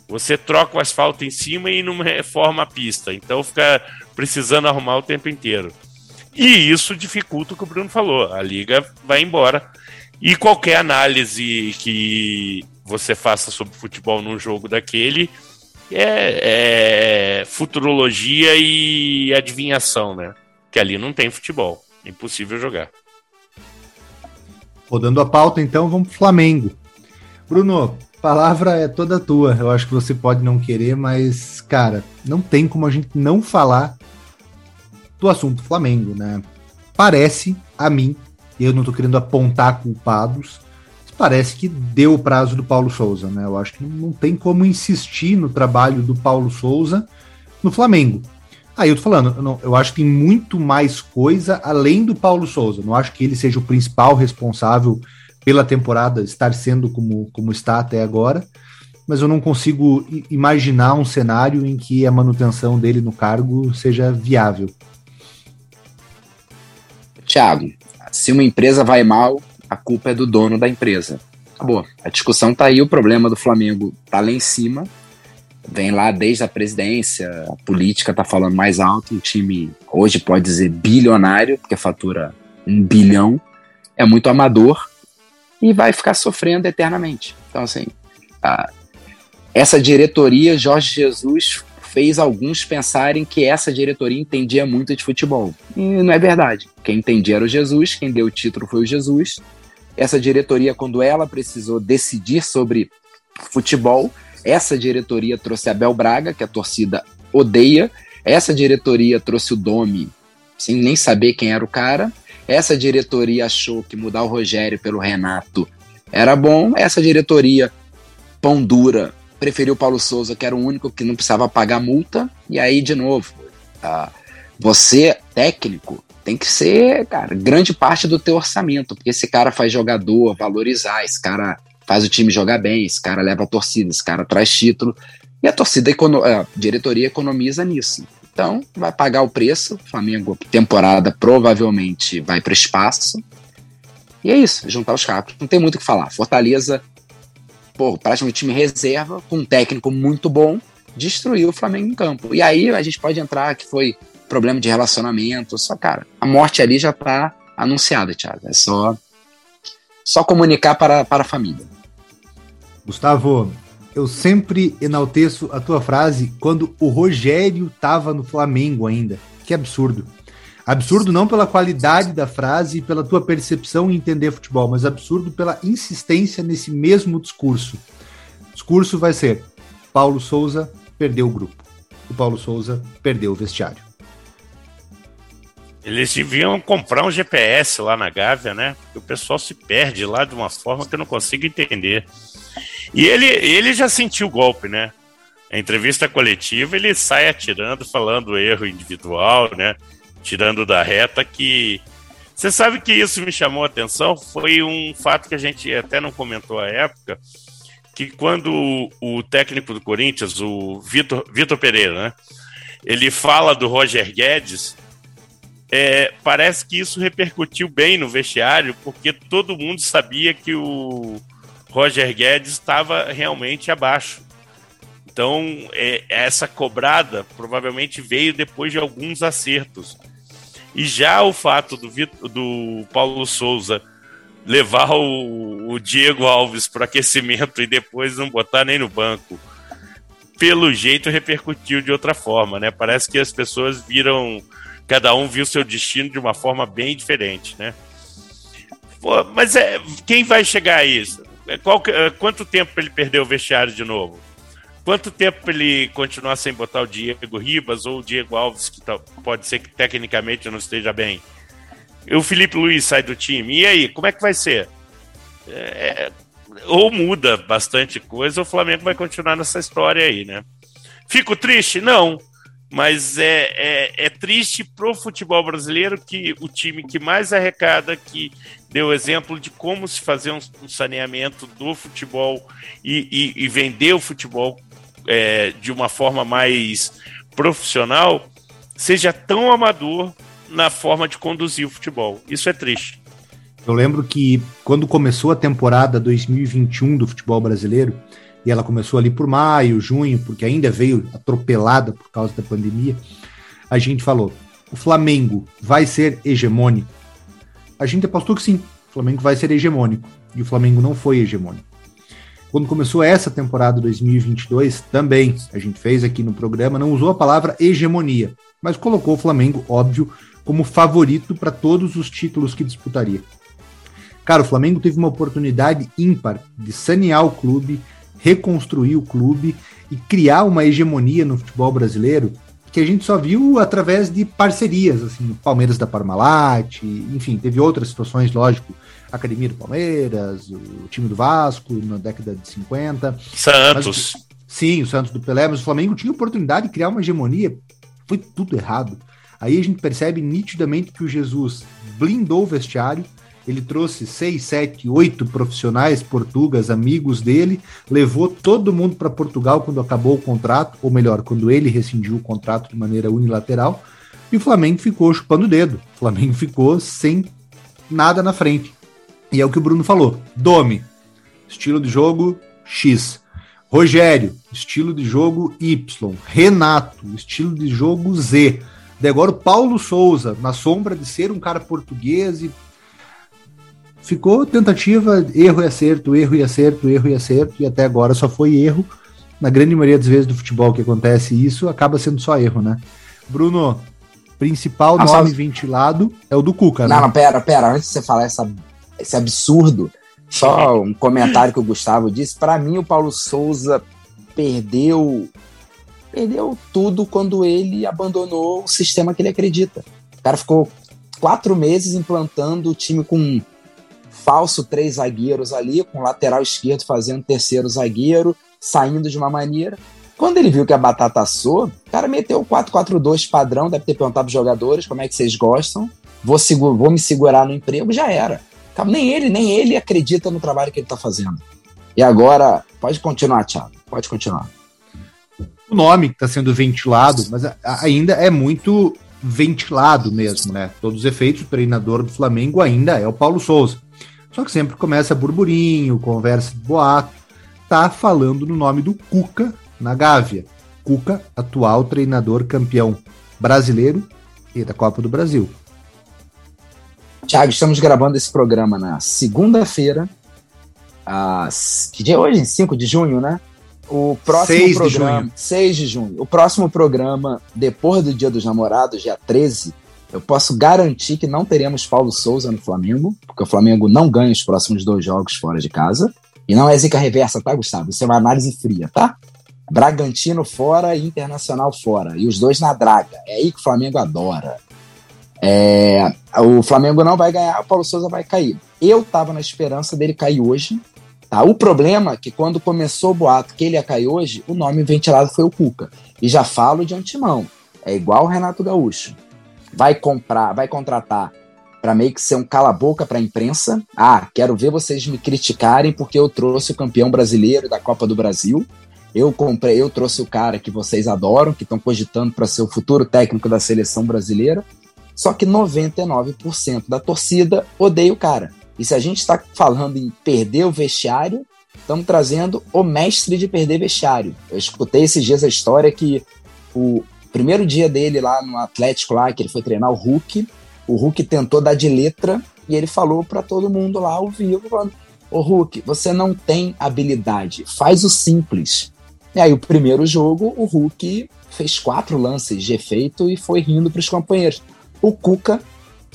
Você troca o asfalto em cima e não reforma a pista. Então fica precisando arrumar o tempo inteiro. E isso dificulta o que o Bruno falou. A liga vai embora. E qualquer análise que você faça sobre futebol num jogo daquele é, é futurologia e adivinhação, né? Que ali não tem futebol. Impossível jogar. Rodando a pauta, então, vamos pro Flamengo. Bruno, palavra é toda tua. Eu acho que você pode não querer, mas, cara, não tem como a gente não falar do assunto Flamengo, né? Parece a mim, eu não tô querendo apontar culpados, parece que deu o prazo do Paulo Souza, né? Eu acho que não tem como insistir no trabalho do Paulo Souza no Flamengo. Aí eu tô falando, eu, não, eu acho que tem muito mais coisa além do Paulo Souza. Não acho que ele seja o principal responsável pela temporada estar sendo como, como está até agora, mas eu não consigo imaginar um cenário em que a manutenção dele no cargo seja viável. Thiago, se uma empresa vai mal, a culpa é do dono da empresa. Acabou. A discussão tá aí, o problema do Flamengo tá lá em cima. Vem lá desde a presidência, a política tá falando mais alto. O time hoje pode dizer bilionário, porque fatura um bilhão. É muito amador e vai ficar sofrendo eternamente. Então, assim, a, essa diretoria, Jorge Jesus fez alguns pensarem que essa diretoria entendia muito de futebol. E não é verdade. Quem entendia era o Jesus, quem deu o título foi o Jesus. Essa diretoria, quando ela precisou decidir sobre futebol, essa diretoria trouxe Abel Braga, que a torcida odeia. Essa diretoria trouxe o Domi, sem nem saber quem era o cara. Essa diretoria achou que mudar o Rogério pelo Renato era bom. Essa diretoria, pão dura, preferiu o Paulo Souza, que era o único que não precisava pagar multa. E aí, de novo, uh, você, técnico, tem que ser, cara, grande parte do teu orçamento, porque esse cara faz jogador valorizar, esse cara faz o time jogar bem, esse cara leva a torcida, esse cara traz título. E a torcida, a diretoria economiza nisso. Então, vai pagar o preço. Flamengo, temporada, provavelmente vai para espaço. E é isso, juntar os cacos. Não tem muito o que falar. Fortaleza pô, praticamente time reserva, com um técnico muito bom, destruiu o Flamengo em campo. E aí a gente pode entrar que foi problema de relacionamento, só, cara, a morte ali já tá anunciada, Thiago. É só, só comunicar para, para a família. Gustavo, eu sempre enalteço a tua frase quando o Rogério tava no Flamengo ainda. Que absurdo. Absurdo não pela qualidade da frase e pela tua percepção em entender futebol, mas absurdo pela insistência nesse mesmo discurso. O discurso vai ser: Paulo Souza perdeu o grupo. O Paulo Souza perdeu o vestiário. Eles deviam comprar um GPS lá na Gávea, né? Porque o pessoal se perde lá de uma forma que eu não consigo entender. E ele, ele já sentiu o golpe, né? A entrevista coletiva ele sai atirando, falando erro individual, né? tirando da reta, que você sabe que isso me chamou a atenção. Foi um fato que a gente até não comentou à época, que quando o técnico do Corinthians, o Vitor, Vitor Pereira, né, ele fala do Roger Guedes, é, parece que isso repercutiu bem no vestiário, porque todo mundo sabia que o Roger Guedes estava realmente abaixo. Então, é, essa cobrada provavelmente veio depois de alguns acertos. E já o fato do, do Paulo Souza levar o, o Diego Alves para aquecimento e depois não botar nem no banco, pelo jeito repercutiu de outra forma, né? Parece que as pessoas viram, cada um viu seu destino de uma forma bem diferente, né? Pô, mas é, quem vai chegar a isso? É, qual, é, quanto tempo ele perdeu o vestiário de novo? Quanto tempo ele continuar sem botar o Diego Ribas ou o Diego Alves, que tá, pode ser que tecnicamente não esteja bem? E o Felipe Luiz sai do time. E aí, como é que vai ser? É, ou muda bastante coisa, ou o Flamengo vai continuar nessa história aí, né? Fico triste? Não. Mas é, é, é triste pro futebol brasileiro que o time que mais arrecada, que deu exemplo de como se fazer um, um saneamento do futebol e, e, e vender o futebol é, de uma forma mais profissional seja tão amador na forma de conduzir o futebol. Isso é triste. Eu lembro que quando começou a temporada 2021 do futebol brasileiro, e ela começou ali por maio, junho, porque ainda veio atropelada por causa da pandemia, a gente falou: o Flamengo vai ser hegemônico? A gente apostou que sim, o Flamengo vai ser hegemônico. E o Flamengo não foi hegemônico. Quando começou essa temporada 2022, também a gente fez aqui no programa, não usou a palavra hegemonia, mas colocou o Flamengo, óbvio, como favorito para todos os títulos que disputaria. Cara, o Flamengo teve uma oportunidade ímpar de sanear o clube, reconstruir o clube e criar uma hegemonia no futebol brasileiro que a gente só viu através de parcerias, assim, Palmeiras da Parmalat, enfim, teve outras situações, lógico, Academia do Palmeiras, o time do Vasco na década de 50. Santos. Mas, sim, o Santos do Pelé, mas o Flamengo tinha oportunidade de criar uma hegemonia, foi tudo errado. Aí a gente percebe nitidamente que o Jesus blindou o vestiário, ele trouxe seis, sete, oito profissionais portugueses, amigos dele, levou todo mundo para Portugal quando acabou o contrato, ou melhor, quando ele rescindiu o contrato de maneira unilateral, e o Flamengo ficou chupando o dedo. O Flamengo ficou sem nada na frente. E é o que o Bruno falou: Domi, estilo de jogo X. Rogério, estilo de jogo Y. Renato, estilo de jogo Z. E agora o Paulo Souza, na sombra de ser um cara português e ficou tentativa, erro e acerto, erro e acerto, erro e acerto, e até agora só foi erro. Na grande maioria das vezes do futebol que acontece isso, acaba sendo só erro, né? Bruno, principal ah, nome só... ventilado é o do Cuca, não, né? Não, pera, pera, antes de você falar essa, esse absurdo, só um comentário que o Gustavo disse, para mim o Paulo Souza perdeu perdeu tudo quando ele abandonou o sistema que ele acredita. O cara ficou quatro meses implantando o time com falso três zagueiros ali, com lateral esquerdo fazendo terceiro zagueiro, saindo de uma maneira. Quando ele viu que a batata assou, o cara meteu o 4-4-2 padrão, deve ter perguntado para os jogadores como é que vocês gostam, vou, vou me segurar no emprego, já era. Nem ele, nem ele acredita no trabalho que ele está fazendo. E agora, pode continuar, Thiago, pode continuar. O nome que está sendo ventilado, mas ainda é muito ventilado mesmo, né? Todos os efeitos, o treinador do Flamengo ainda é o Paulo Souza. Só que sempre começa burburinho, conversa de boato. Tá falando no nome do Cuca na Gávea. Cuca, atual treinador campeão brasileiro e da Copa do Brasil. Tiago, estamos gravando esse programa na segunda-feira, às... que dia é hoje? 5 de junho, né? O próximo 6 programa, de junho. 6 de junho. O próximo programa, depois do Dia dos Namorados, dia 13, eu posso garantir que não teremos Paulo Souza no Flamengo, porque o Flamengo não ganha os próximos dois jogos fora de casa. E não é zica reversa, tá, Gustavo? Isso é uma análise fria, tá? Bragantino fora e Internacional fora. E os dois na draga. É aí que o Flamengo adora. É, o Flamengo não vai ganhar, o Paulo Souza vai cair. Eu tava na esperança dele cair hoje. Tá? O problema é que quando começou o boato que ele ia cair hoje, o nome ventilado foi o Cuca. E já falo de antemão. É igual o Renato Gaúcho vai comprar, vai contratar para meio que ser um cala-boca para a imprensa. Ah, quero ver vocês me criticarem porque eu trouxe o campeão brasileiro da Copa do Brasil. Eu comprei, eu trouxe o cara que vocês adoram, que estão cogitando para ser o futuro técnico da seleção brasileira. Só que 99% da torcida odeia o cara. E se a gente está falando em perder o vestiário, estamos trazendo o mestre de perder vestiário. Eu escutei esses dias a história que o, primeiro dia dele lá no Atlético, lá, que ele foi treinar o Hulk, o Hulk tentou dar de letra e ele falou para todo mundo lá ao vivo, falando, ô Hulk, você não tem habilidade, faz o simples. E aí o primeiro jogo, o Hulk fez quatro lances de efeito e foi rindo para os companheiros. O Cuca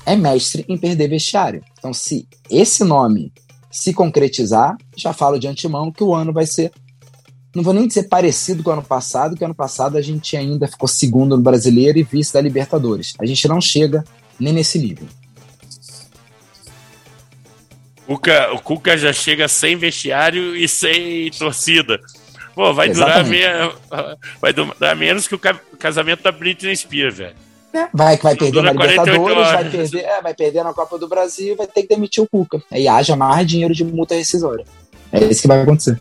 é mestre em perder vestiário. Então, se esse nome se concretizar, já falo de antemão que o ano vai ser não vou nem dizer parecido com o ano passado, que ano passado a gente ainda ficou segundo no brasileiro e vice da Libertadores. A gente não chega nem nesse nível. O Cuca, o Cuca já chega sem vestiário e sem torcida. Pô, vai durar, meia, vai durar menos que o casamento da Britney Spears, velho. É, vai que vai perder na Libertadores, vai perder, é, vai perder na Copa do Brasil, vai ter que demitir o Cuca. Aí haja mais dinheiro de multa rescisória. É isso que vai acontecer.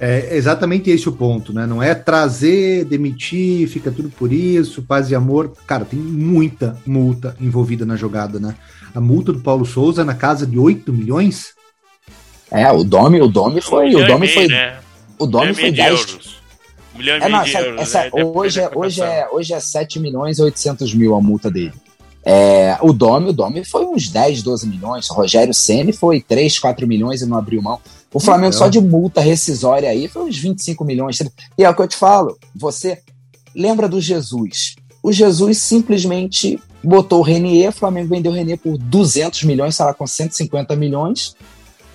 É exatamente esse o ponto, né? Não é trazer, demitir, fica tudo por isso, paz e amor. Cara, tem muita multa envolvida na jogada, né? A multa do Paulo Souza é na casa de 8 milhões. É, o Domi, o Domi foi. Um o Domi foi. né? O Domi e foi meio de 10. euros. Um milhão e É, meio não, de essa- euros. essa- né? É, é, hoje é 7 milhões e 800 mil a multa dele. É, o Domi, o Domi foi uns 10, 12 milhões. O Rogério Ceni foi 3, 4 milhões e não abriu mão. O Flamengo Então. só de multa rescisória aí foi uns 25 milhões. E é o que eu te falo. Você lembra do Jesus? O Jesus simplesmente botou o Renier, o Flamengo vendeu o Renier por 200 milhões, sei lá, com 150 milhões.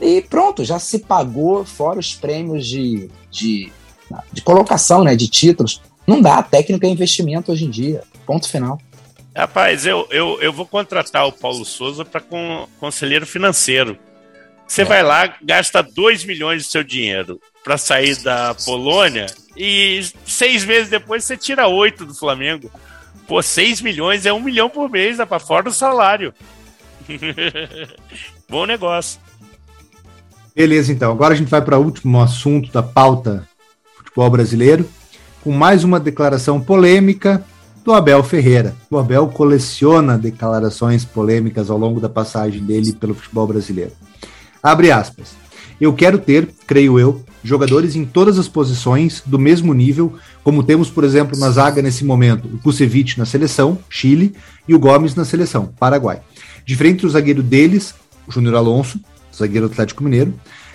E pronto, já se pagou, fora os prêmios de, de, de colocação, né, de títulos. Não dá, técnica é investimento hoje em dia. Ponto final. Rapaz, eu, eu, eu vou contratar o Paulo Souza para con conselheiro financeiro. Você vai lá, gasta 2 milhões do seu dinheiro para sair da Polônia e seis meses depois você tira 8 do Flamengo. Pô, 6 milhões é um milhão por mês, dá para fora do salário. Bom negócio. Beleza, então. Agora a gente vai para o último assunto da pauta futebol brasileiro, com mais uma declaração polêmica do Abel Ferreira. O Abel coleciona declarações polêmicas ao longo da passagem dele pelo futebol brasileiro. Abre aspas. Eu quero ter, creio eu, jogadores em todas as posições do mesmo nível, como temos, por exemplo, na zaga nesse momento, o Kusevich na seleção, Chile, e o Gomes na seleção, Paraguai. Diferente do zagueiro deles, o Júnior Alonso, zagueiro Atlético Mineiro,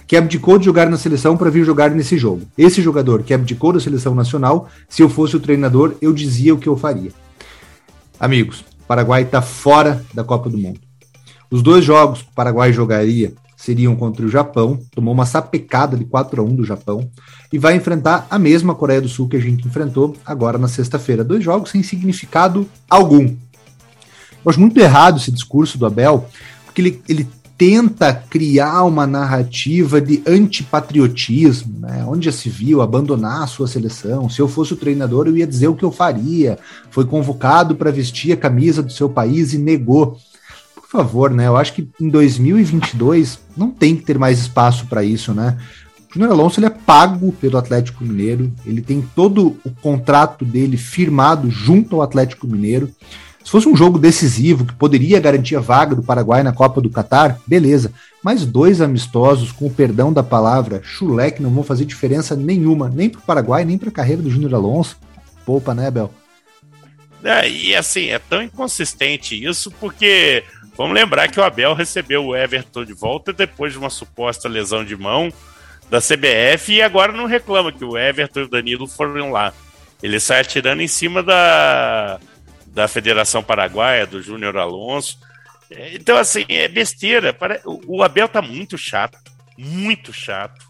que abdicou de jogar na seleção para vir jogar nesse jogo. Esse jogador que abdicou da seleção nacional, se eu fosse o treinador, eu dizia o que eu faria. Amigos, Paraguai está fora da Copa do Mundo. Os dois jogos que o Paraguai jogaria seriam contra o Japão, tomou uma sapecada de 4 a 1 do Japão, e vai enfrentar a mesma Coreia do Sul que a gente enfrentou agora na sexta-feira. Dois jogos sem significado algum. Eu acho muito errado esse discurso do Abel, porque ele, ele tenta criar uma narrativa de antipatriotismo, né? onde já se viu abandonar a sua seleção. Se eu fosse o treinador, eu ia dizer o que eu faria. Foi convocado para vestir a camisa do seu país e negou. Por favor, né? Eu acho que em 2022 não tem que ter mais espaço para isso, né? O Júnior Alonso ele é pago pelo Atlético Mineiro, ele tem todo o contrato dele firmado junto ao Atlético Mineiro. Se fosse um jogo decisivo que poderia garantir a vaga do Paraguai na Copa do Catar, beleza. Mas dois amistosos, com o perdão da palavra, chulé, que não vão fazer diferença nenhuma, nem para o Paraguai, nem para a carreira do Júnior Alonso. Poupa, né, Bel? É, e assim, é tão inconsistente isso porque vamos lembrar que o Abel recebeu o Everton de volta depois de uma suposta lesão de mão da CBF e agora não reclama que o Everton e o Danilo foram lá. Ele sai atirando em cima da, da Federação Paraguaia, do Júnior Alonso. Então, assim, é besteira. O Abel tá muito chato, muito chato.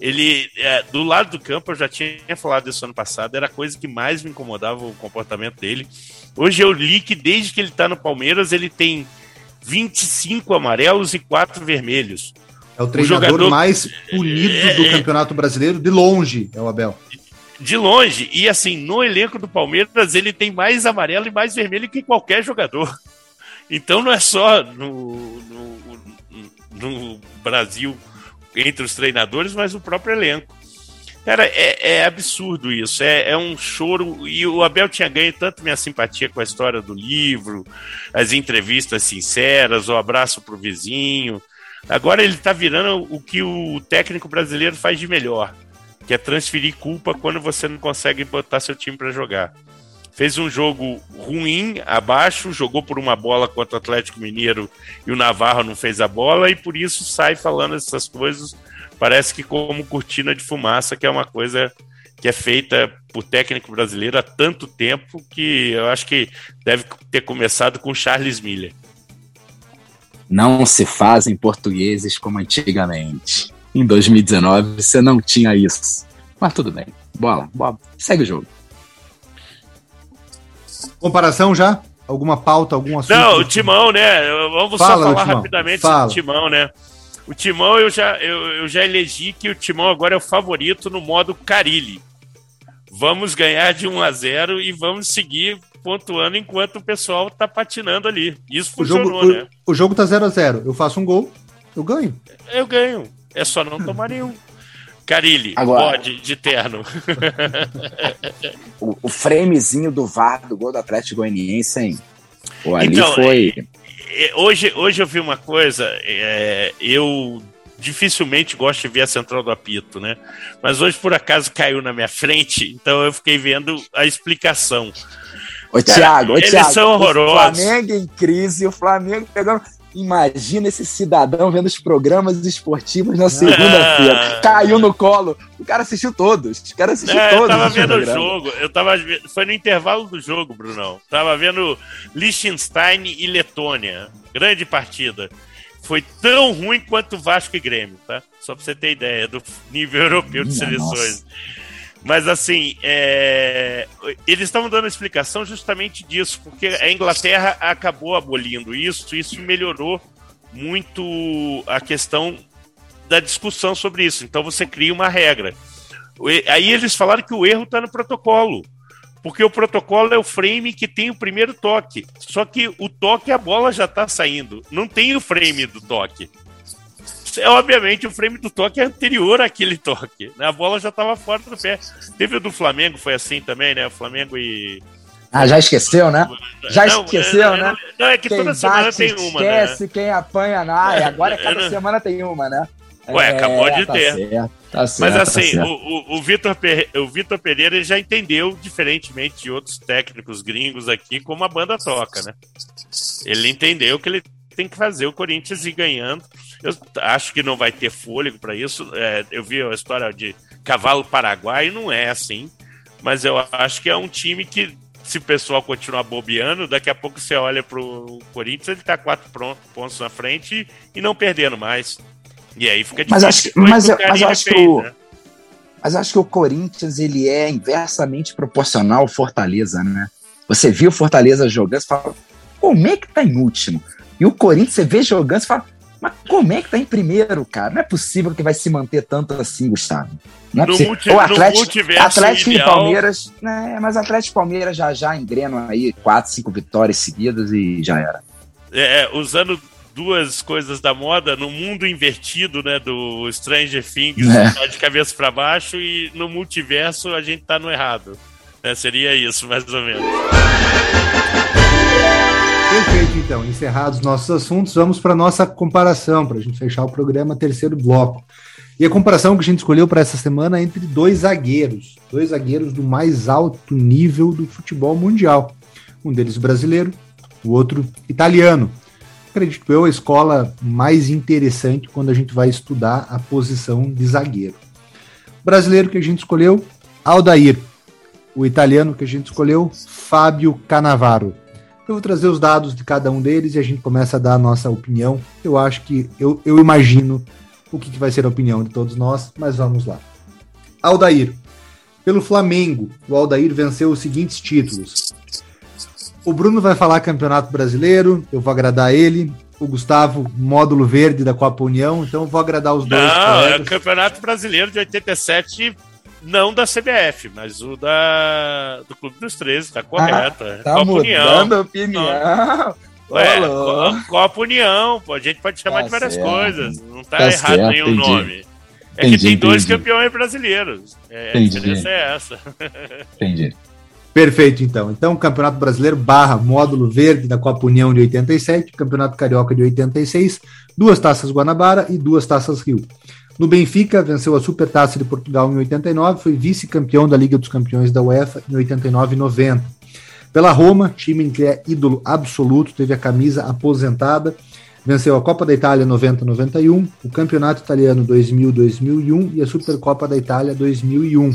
Ele, é, do lado do campo, eu já tinha falado isso ano passado, era a coisa que mais me incomodava o comportamento dele. Hoje eu li que desde que ele tá no Palmeiras, ele tem 25 amarelos e 4 vermelhos. É o treinador o jogador... mais punido do Campeonato Brasileiro, de longe, é o Abel. De longe. E assim, no elenco do Palmeiras, ele tem mais amarelo e mais vermelho que qualquer jogador. Então não é só no, no, no Brasil entre os treinadores, mas o próprio elenco. Cara, é, é absurdo isso. É, é, um choro. E o Abel tinha ganho tanto minha simpatia com a história do livro, as entrevistas sinceras, o abraço pro vizinho. Agora ele tá virando o que o técnico brasileiro faz de melhor, que é transferir culpa quando você não consegue botar seu time para jogar. Fez um jogo ruim abaixo, jogou por uma bola contra o Atlético Mineiro e o Navarro não fez a bola, e por isso sai falando essas coisas. Parece que como cortina de fumaça, que é uma coisa que é feita por técnico brasileiro há tanto tempo que eu acho que deve ter começado com Charles Miller. Não se fazem portugueses como antigamente. Em 2019 você não tinha isso. Mas tudo bem. Bola, bola. Segue o jogo. Comparação já? Alguma pauta, algum assunto? Não, o Timão, né? Vamos Fala, só falar Timão. rapidamente Fala. sobre o Timão, né? O Timão, eu já, eu, eu já elegi que o Timão agora é o favorito no modo Carilli. Vamos ganhar de 1 a 0 e vamos seguir pontuando enquanto o pessoal tá patinando ali. Isso O jogo, funcionou, né? o, o jogo tá 0 a 0 Eu faço um gol, eu ganho. Eu ganho. É só não tomar nenhum. Carilli, Agora- bode de terno. O, o framezinho do VAR do gol do Atlético Goianiense, hein? Pô, ali Então, foi. É, Hoje, hoje eu vi uma coisa, é, eu dificilmente gosto de ver a central do apito, né? Mas hoje por acaso caiu na minha frente, então eu fiquei vendo a explicação. Ô, Thiago, ô, eles Thiago, são o horrorosos. Flamengo em crise, o Flamengo pegando. Imagina esse cidadão vendo os programas esportivos na segunda-feira. Ah. Caiu no colo. O cara assistiu todos. O cara assistiu É, eu todos. tava os vendo o jogo, eu tava foi no intervalo do jogo, Brunão. Tava vendo Liechtenstein e Letônia. Grande partida. Foi tão ruim quanto Vasco e Grêmio, tá? Só pra você ter ideia do nível europeu de Minha seleções. Mas assim, é, eles estavam dando explicação justamente disso, porque a Inglaterra acabou abolindo isso, isso melhorou muito a questão da discussão sobre isso. Então você cria uma regra. Aí eles falaram que o erro está no protocolo. Porque o protocolo é o frame que tem o primeiro toque. Só que o toque, a bola já está saindo. Não tem o frame do toque. É, obviamente, o frame do toque é anterior àquele toque. né? A bola já estava fora do pé. Teve o do Flamengo, foi assim também, né? O Flamengo e. Ah, já esqueceu, né? Já Não, esqueceu, é, né? Não, é que Quem toda semana bate, tem uma, né? esquece, quem apanha na área. Agora Eu cada não- semana tem uma, né? Ué, acabou de tá ter. Certo, tá certo, Mas tá assim, certo. o, o, o Vitor Pereira ele já entendeu, diferentemente de outros técnicos gringos aqui, como a banda toca, né? Ele entendeu que ele tem que fazer o Corinthians ir ganhando. Eu acho que não vai ter fôlego para isso. É, eu vi a história de cavalo paraguai, não é assim. Mas eu acho que é um time que, se o pessoal continuar bobeando, daqui a pouco você olha pro Corinthians, ele tá quatro pontos na frente e não perdendo mais. E aí fica Mas acho que- mas eu- mas acho que fez, o- né? Mas acho que o Corinthians ele é inversamente proporcional ao Fortaleza, né? Você viu o Fortaleza jogando, você fala, como é que tá em último? E o Corinthians, você vê jogando, você fala, mas como é que tá em primeiro, cara? Não é possível que vai se manter tanto assim, Gustavo. Não é No, possível. multi, o Atlético, Atlético e ideal, Palmeiras, né? Mas Atlético e Palmeiras já já engrenam aí quatro, cinco vitórias seguidas e já era. é, usando duas coisas da moda, no mundo invertido, né, do Stranger Things, É. tá de cabeça para baixo e no multiverso a gente tá no errado. né? seria isso, mais ou menos. Perfeito, então. Encerrados os nossos assuntos, vamos para nossa comparação, para a gente fechar o programa, terceiro bloco. E a comparação que a gente escolheu para essa semana é entre dois zagueiros, dois zagueiros do mais alto nível do futebol mundial. Um deles brasileiro, o outro italiano. Acredito eu, a escola mais interessante quando a gente vai estudar a posição de zagueiro. O brasileiro que a gente escolheu, Aldair. O italiano que a gente escolheu, Fábio Canavaro. Eu vou trazer os dados de cada um deles e a gente começa a dar a nossa opinião. Eu acho que eu, eu imagino o que, que vai ser a opinião de todos nós, mas vamos lá. Aldair. Pelo Flamengo, o Aldair venceu os seguintes títulos. O Bruno vai falar Campeonato Brasileiro, eu vou agradar ele. O Gustavo, módulo verde da Copa União, então eu vou agradar os dois. Não, é o. Campeonato Brasileiro de 87, não da CBF, mas o da do Clube dos 13, tá correto. é. Tá Copa União. mudando a opinião. Louco. Co- Copa União, pô, a gente pode chamar Tá de várias certo. coisas, não tá, Tá errado certo, nenhum entendi. nome. É Entendi, que tem dois entendi. campeões brasileiros. É, Entendi. A diferença é essa. Entendi. Perfeito, então. Então, Campeonato Brasileiro barra módulo verde da Copa União de 87, Campeonato Carioca de 86, duas taças Guanabara e duas taças Rio. No Benfica, venceu a Supertaça de Portugal em 89, foi vice-campeão da Liga dos Campeões da UEFA em 89 e 90. Pela Roma, time em que é ídolo absoluto, teve a camisa aposentada, venceu a Copa da Itália 90-91, o Campeonato Italiano 2000-2001 e a Supercopa da Itália 2001.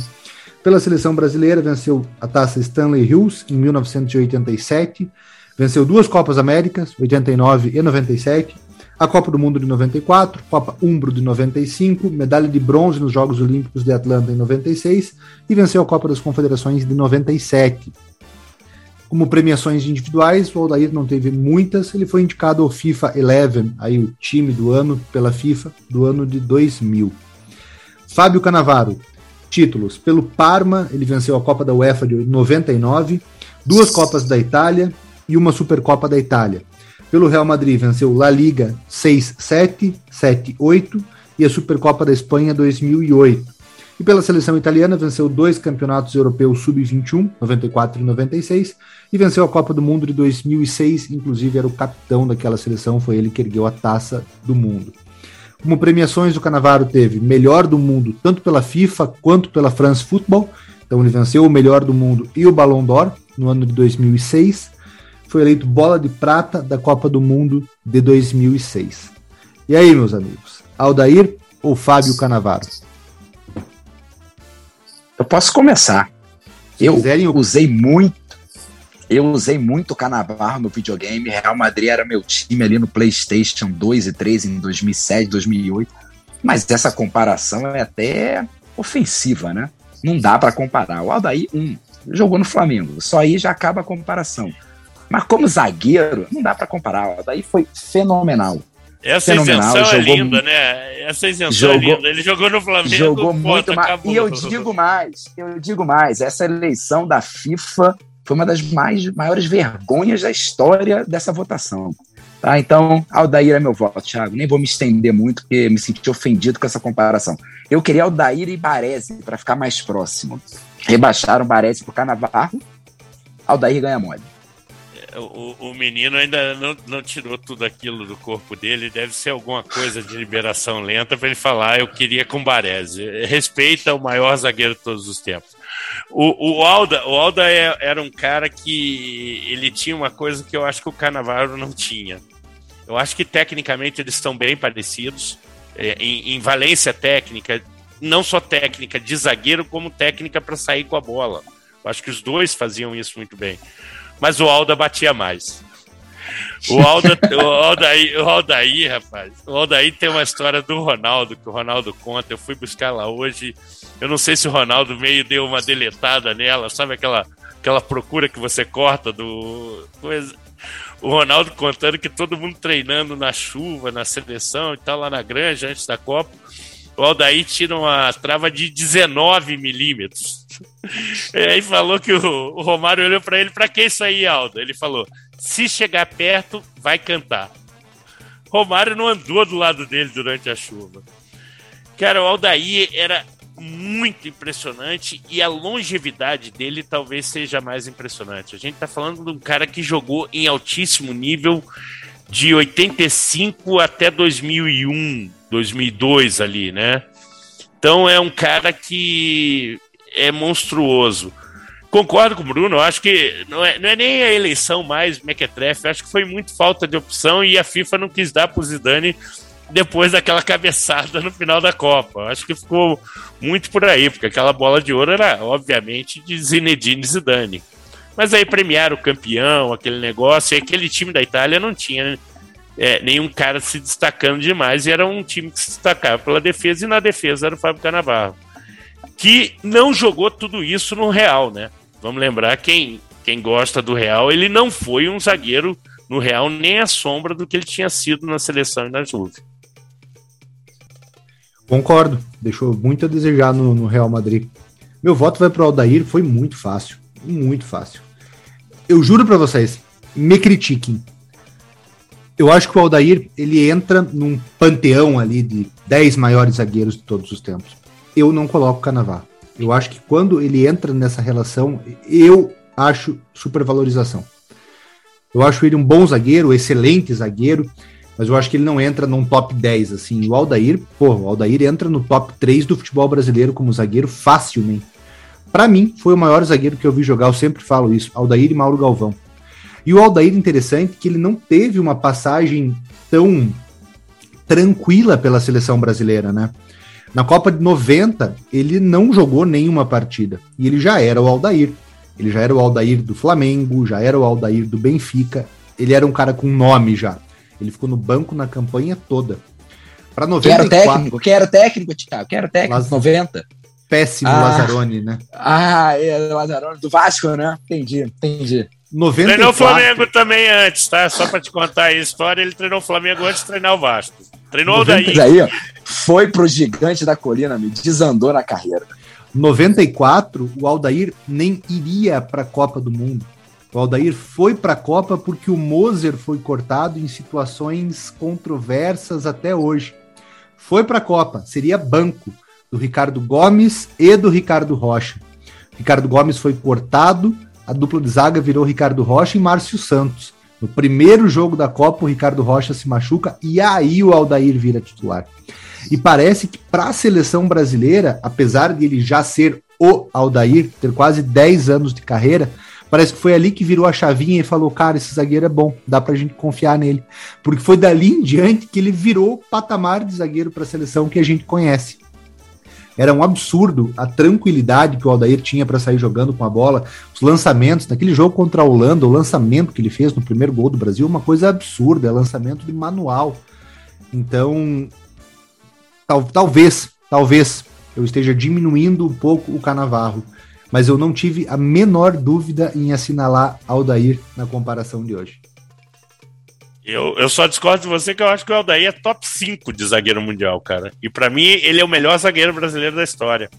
Pela seleção brasileira, venceu a taça Stanley Hills em 1987, venceu duas Copas Américas, 89 e 97, a Copa do Mundo de 94, Copa Umbro de 95, medalha de bronze nos Jogos Olímpicos de Atlanta em 96 e venceu a Copa das Confederações de 97. Como premiações individuais, o Aldair não teve muitas, ele foi indicado ao FIFA 11, aí o time do ano pela FIFA do ano de 2000. Fábio Canavaro, títulos. Pelo Parma, ele venceu a Copa da UEFA de 99, duas Copas da Itália e uma Supercopa da Itália. Pelo Real Madrid, venceu La Liga 6-7, 7-8 e a Supercopa da Espanha 2008. E pela seleção italiana, venceu dois campeonatos europeus sub-21, 94 e 96, e venceu a Copa do Mundo de 2006, inclusive era o capitão daquela seleção, foi ele que ergueu a taça do mundo. Como premiações, o Canavaro teve melhor do mundo tanto pela FIFA quanto pela France Football, então ele venceu o melhor do mundo e o Ballon d'Or no ano de 2006. Foi eleito bola de prata da Copa do Mundo de 2006. E aí, meus amigos, Aldair ou Fábio Canavaro? Eu posso começar. Se eu quiserem, usei muito. Eu usei muito o Canavarro no videogame. Real Madrid era meu time ali no PlayStation 2 e 3 em 2007, 2008. Mas essa comparação é até ofensiva, né? Não dá para comparar. O Aldair, um, jogou no Flamengo. Só aí já acaba a comparação. Mas como zagueiro, não dá para comparar. O Aldair foi fenomenal. Essa fenomenal, isenção é linda, né? Essa isenção é jogou, é linda. Ele jogou no Flamengo. Jogou muito mais. E eu digo mais, eu digo mais, essa eleição da FIFA foi uma das mais, maiores vergonhas da história dessa votação. Tá? Então, Aldair é meu voto, Thiago. Nem vou me estender muito, porque me senti ofendido com essa comparação. Eu queria Aldair e Baresi para ficar mais próximo. Rebaixaram Baresi pro Canavarro. Aldair ganha mole. O, o, menino ainda não, não tirou tudo aquilo do corpo dele. Deve ser alguma coisa de liberação lenta para ele falar: eu queria com Baresi. Respeita o maior zagueiro de todos os tempos. O, o Alda, o Alda é, era um cara que ele tinha uma coisa que eu acho que o Canavaro não tinha. Eu acho que tecnicamente eles estão bem parecidos. É, em, em valência técnica, não só técnica de zagueiro, como técnica para sair com a bola. Eu acho que os dois faziam isso muito bem mas o Alda batia mais. O Alda, o Aldair, o Aldair, rapaz, o Aldair tem uma história do Ronaldo, que o Ronaldo conta. Eu fui buscar lá hoje. Eu não sei se o Ronaldo meio deu uma deletada nela, sabe aquela, aquela procura que você corta do. Coisa. O Ronaldo contando que todo mundo treinando na chuva, na seleção e tal, lá na granja antes da Copa. O Aldair tira uma trava de 19 milímetros. E aí falou que o, o Romário olhou para ele, para que isso aí, Aldo? Ele falou: se chegar perto, vai cantar. Romário não andou do lado dele durante a chuva. Cara, o Aldair era muito impressionante e a longevidade dele talvez seja mais impressionante. A gente tá falando de um cara que jogou em altíssimo nível de 85 até 2001, 2002 ali, né? Então é um cara que é monstruoso. Concordo com o Bruno, acho que não é, não é nem a eleição mais mequetrefe, acho que foi muito falta de opção e a FIFA não quis dar para o Zidane depois daquela cabeçada no final da Copa. Acho que ficou muito por aí, porque aquela bola de ouro era, obviamente, de Zinedine Zidane. Mas aí premiaram o campeão, aquele negócio, e aquele time da Itália não tinha é, nenhum cara se destacando demais, e era um time que se destacava pela defesa, e na defesa era o Fábio Canavarro, que não jogou tudo isso no Real, né? Vamos lembrar, quem, quem gosta do Real, ele não foi um zagueiro no Real, nem a sombra do que ele tinha sido na seleção e na Juve. Concordo, deixou muito a desejar no, no Real Madrid. Meu voto vai para o Aldair, foi muito fácil, muito fácil. Eu juro para vocês, me critiquem, eu acho que o Aldair ele entra num panteão ali de 10 maiores zagueiros de todos os tempos. Eu não coloco o Canavar. Eu acho que quando ele entra nessa relação, eu acho supervalorização. Eu acho ele um bom zagueiro, excelente zagueiro, mas eu acho que ele não entra num top 10, assim. O Aldair, pô, o Aldair entra no top 3 do futebol brasileiro como zagueiro facilmente. Para mim, foi o maior zagueiro que eu vi jogar, eu sempre falo isso, Aldair e Mauro Galvão. E o Aldair, interessante, que ele não teve uma passagem tão tranquila pela seleção brasileira, né? Na Copa de 90, ele não jogou nenhuma partida. E ele já era o Aldair. Ele já era o Aldair do Flamengo, já era o Aldair do Benfica. Ele era um cara com nome já. Ele ficou no banco na campanha toda. Para 94. Quem era o técnico? Quem era o técnico, Tiago? Quem era o técnico? Laz... 90. Péssimo ah, Lazzaroni, né? Ah, é, o Lazzaroni do Vasco, né? Entendi, entendi. 94. Treinou o Flamengo também antes, tá? Só para te contar a história, ele treinou o Flamengo antes de treinar o Vasco. Treinou o daí. Aí, foi pro gigante da colina, me desandou na carreira. 94, o Aldair nem iria para a Copa do Mundo. O Aldair foi para a Copa porque o Moser foi cortado em situações controversas até hoje. Foi para a Copa, seria banco. do Ricardo Gomes e do Ricardo Rocha. Ricardo Gomes foi cortado, a dupla de zaga virou Ricardo Rocha e Márcio Santos. No primeiro jogo da Copa, o Ricardo Rocha se machuca e aí o Aldair vira titular. E parece que para a seleção brasileira, apesar de ele já ser o Aldair, ter quase 10 anos de carreira, parece que foi ali que virou a chavinha e falou: Cara, esse zagueiro é bom, dá pra gente confiar nele. Porque foi dali em diante que ele virou o patamar de zagueiro para a seleção que a gente conhece. Era um absurdo a tranquilidade que o Aldair tinha para sair jogando com a bola, os lançamentos. Naquele jogo contra a Holanda, o lançamento que ele fez no primeiro gol do Brasil, uma coisa absurda, é lançamento de manual. Então, tal, talvez, talvez eu esteja diminuindo um pouco o Canavarro, mas eu não tive a menor dúvida em assinalar Aldair na comparação de hoje. Eu, eu só discordo de você que eu acho que o Aldair é top 5 de zagueiro mundial, cara. E para mim, ele é o melhor zagueiro brasileiro da história.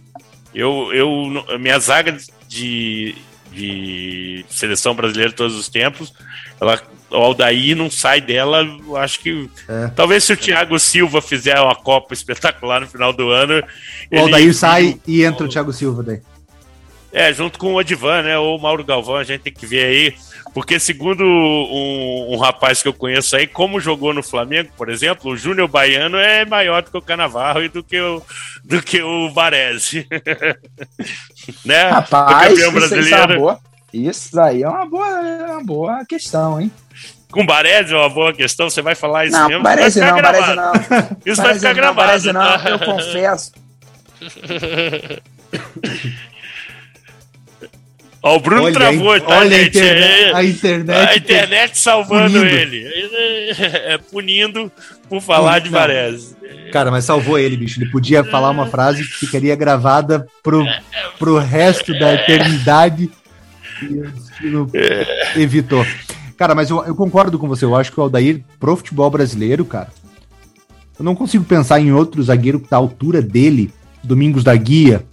Eu, eu minha zaga de, de seleção brasileira de todos os tempos, ela, o Aldair não sai dela, eu acho que. É. Talvez se o Thiago Silva fizer uma Copa espetacular no final do ano. O Aldair ele, sai e entra o Thiago Silva daí. É, junto com o Odivan, né? Ou o Mauro Galvão, a gente tem que ver aí. Porque, segundo um, um, rapaz que eu conheço aí, como jogou no Flamengo, por exemplo, o Júnior Baiano é maior do que o Canavarro e do que o, do que o Baresi. né? Rapaz, o campeão brasileiro. Isso aí é uma boa, é uma boa questão, hein? Com Baresi é uma boa questão, você vai falar isso não, mesmo? Baresi não, Baresi não. Isso Baresi vai ficar não, gravado. Baresi não, eu confesso. Ó, o Bruno olha travou, tá, olha gente? A internet, a internet, a internet salvando punindo. ele. É, punindo por falar de Varese. Cara, mas salvou ele, bicho. Ele podia falar uma frase que ficaria gravada pro, pro resto da eternidade e o destino evitou. Cara, mas eu, eu concordo com você. Eu acho que o Aldair, pro futebol brasileiro, cara, eu não consigo pensar em outro zagueiro que tá à altura dele. Domingos da Guia,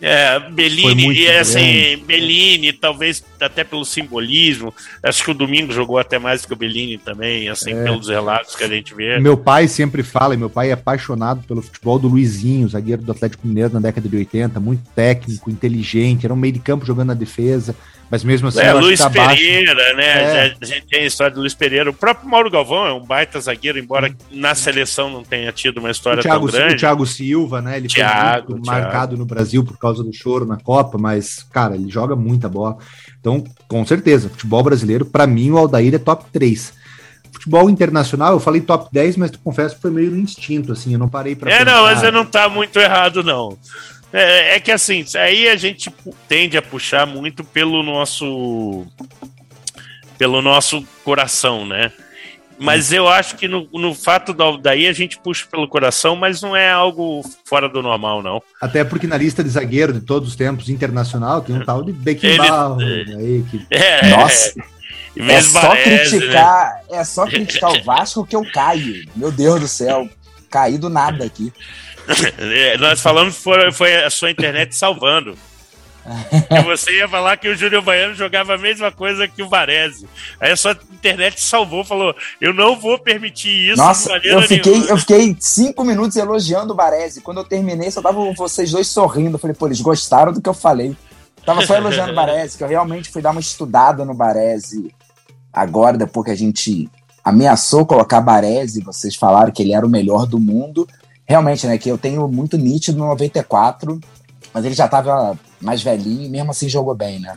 é, Bellini, e assim, Bellini, talvez até pelo simbolismo. Acho que o Domingo jogou até mais que o Bellini também, assim, é. pelos relatos que a gente vê. Meu pai sempre fala, e meu pai é apaixonado pelo futebol do Luizinho, zagueiro do Atlético Mineiro na década de 80, muito técnico, inteligente, era um meio de campo jogando na defesa. Mas mesmo assim. É, Luiz tá Pereira, baixo. né? É. A gente tem a história do Luiz Pereira. O próprio Mauro Galvão é um baita zagueiro, embora na seleção não tenha tido uma história Thiago, tão grande. O Thiago Silva, né? Ele Thiago, foi muito marcado no Brasil por causa do choro na Copa, mas, cara, ele joga muita bola. Então, com certeza, futebol brasileiro, para mim, o Aldair é top 3 futebol internacional, eu falei top 10, mas tu confesso que foi meio no instinto, assim, eu não parei pra. É, pensar. não, mas você não tá muito errado, não. É, é, que assim, aí a gente tende a puxar muito pelo nosso pelo nosso coração, né? Mas eu acho que no, no fato da, daí a gente puxa pelo coração, mas não é algo fora do normal, não. Até porque na lista de zagueiro de todos os tempos internacional tem um tal de Beckenbauer Ele, aí que... É, Nossa. É, é só Baresi, criticar, né? é só criticar o Vasco que eu caio. Meu Deus do céu, caí do nada aqui. É, nós falamos que foi, foi a sua internet salvando. você ia falar que o Júlio Baiano jogava a mesma coisa que o Varese. Aí a sua internet salvou, falou: Eu não vou permitir isso. Nossa, eu fiquei, eu fiquei cinco minutos elogiando o Varese. Quando eu terminei, só tava vocês dois sorrindo. Eu falei, pô, eles gostaram do que eu falei. Tava só elogiando o Varese, que eu realmente fui dar uma estudada no Varese agora, depois que a gente ameaçou colocar Baresi, vocês falaram que ele era o melhor do mundo realmente, né, que eu tenho muito nítido no 94, mas ele já tava mais velhinho e mesmo assim jogou bem, né?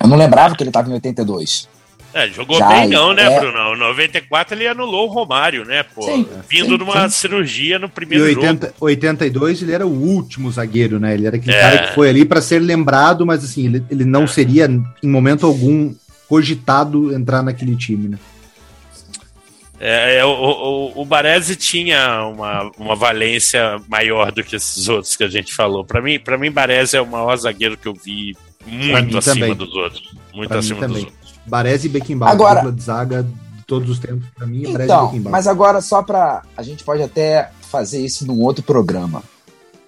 Eu não lembrava que ele tava em 82. É, jogou já, bem não, né, é... Bruno? Em 94 ele anulou o Romário, né, pô? Sim, vindo sim, de uma sim. cirurgia no primeiro e 80, jogo. 82 ele era o último zagueiro, né? Ele era aquele é. cara que foi ali para ser lembrado, mas assim, ele, ele não seria em momento algum cogitado entrar naquele time, né? É, é, o, o, o Baresi tinha uma, uma valência maior do que esses outros que a gente falou. Para mim, para mim Baresi é o maior zagueiro que eu vi muito acima também. dos outros. Muito pra acima dos outros. Baresi e Beckenbauer, agora, dupla de zaga de todos os tempos, para mim, é então, Mas agora, só para A gente pode até fazer isso num outro programa.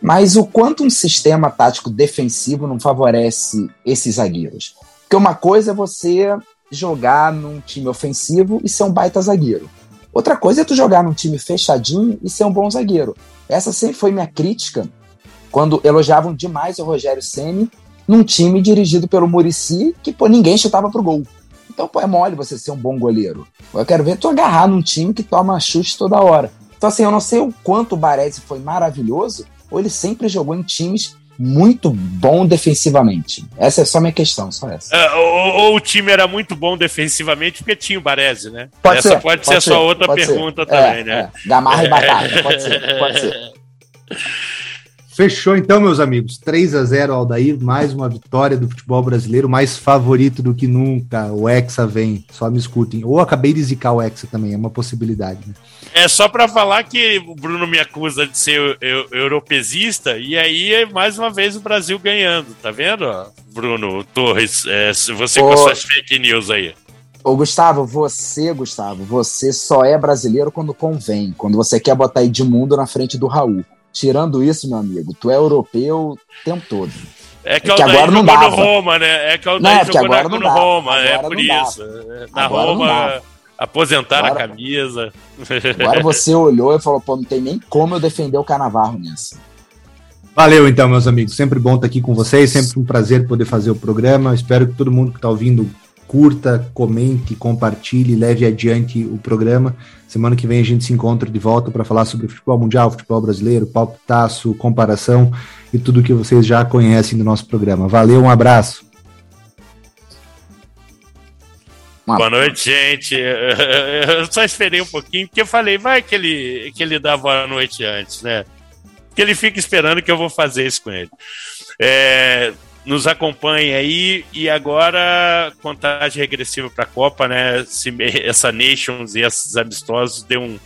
Mas o quanto um sistema tático defensivo não favorece esses zagueiros? Porque uma coisa é você jogar num time ofensivo e ser um baita zagueiro. Outra coisa é tu jogar num time fechadinho e ser um bom zagueiro. Essa sempre foi minha crítica quando elogiavam demais o Rogério Ceni num time dirigido pelo Murici, que pô, ninguém chutava pro gol. Então, pô, é mole você ser um bom goleiro. Eu quero ver tu agarrar num time que toma chute toda hora. Então, assim, eu não sei o quanto o Baresi foi maravilhoso, ou ele sempre jogou em times muito bom defensivamente. Essa é só minha questão, só essa. É, ou, ou, o time era muito bom defensivamente porque tinha o Baresi, né? Pode essa ser, pode, pode ser, ser só outra pergunta ser. também, é, né? É. Gamarra e batata, pode ser, pode ser. Fechou então, meus amigos. 3 a 0 Aldair, mais uma vitória do futebol brasileiro, mais favorito do que nunca. O Hexa vem, só me escutem. Ou acabei de zicar o Hexa também, é uma possibilidade. Né? É só para falar que o Bruno me acusa de ser eu, europezista, e aí, mais uma vez, o Brasil ganhando, tá vendo, Bruno Torres? É, você Ô... com suas fake news aí. Ô, Gustavo, você, Gustavo, você só é brasileiro quando convém, quando você quer botar Edmundo na frente do Raul. Tirando isso, meu amigo, tu é europeu o tempo todo. É que, é que agora não dá. no Roma, né? É que o não, é jogou agora na, no Roma, agora é por isso. Na agora Roma, aposentaram agora, a camisa. Agora você olhou e falou, pô, não tem nem como eu defender o Canavarro nessa. Valeu então, meus amigos. Sempre bom estar aqui com vocês, sempre um prazer poder fazer o programa. Espero que todo mundo que está ouvindo curta, comente, compartilhe, leve adiante o programa. Semana que vem a gente se encontra de volta para falar sobre futebol mundial, futebol brasileiro, palpitaço, comparação e tudo que vocês já conhecem do nosso programa. Valeu, um abraço. Boa noite, gente. Eu só esperei um pouquinho, porque eu falei, vai que ele, que ele dá boa noite antes, né? Que ele fica esperando que eu vou fazer isso com ele. É, nos acompanhe aí e agora contagem regressiva para a Copa, né? essa Nations e esses amistosos deu um,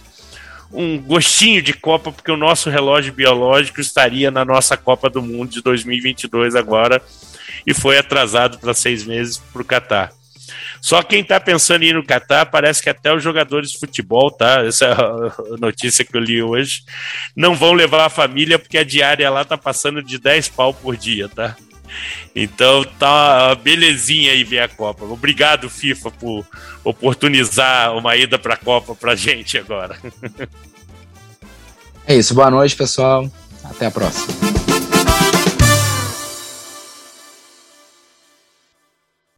um gostinho de Copa, porque o nosso relógio biológico estaria na nossa Copa do Mundo de 2022 agora e foi atrasado para seis meses para o Catar. Só quem está pensando em ir no Catar, parece que até os jogadores de futebol, tá? Essa é a notícia que eu li hoje, não vão levar a família porque a diária lá tá passando de 10 pau por dia, tá? Então tá belezinha aí ver a Copa. Obrigado, FIFA, por oportunizar uma ida para a Copa pra gente agora. É isso, boa noite, pessoal. Até a próxima.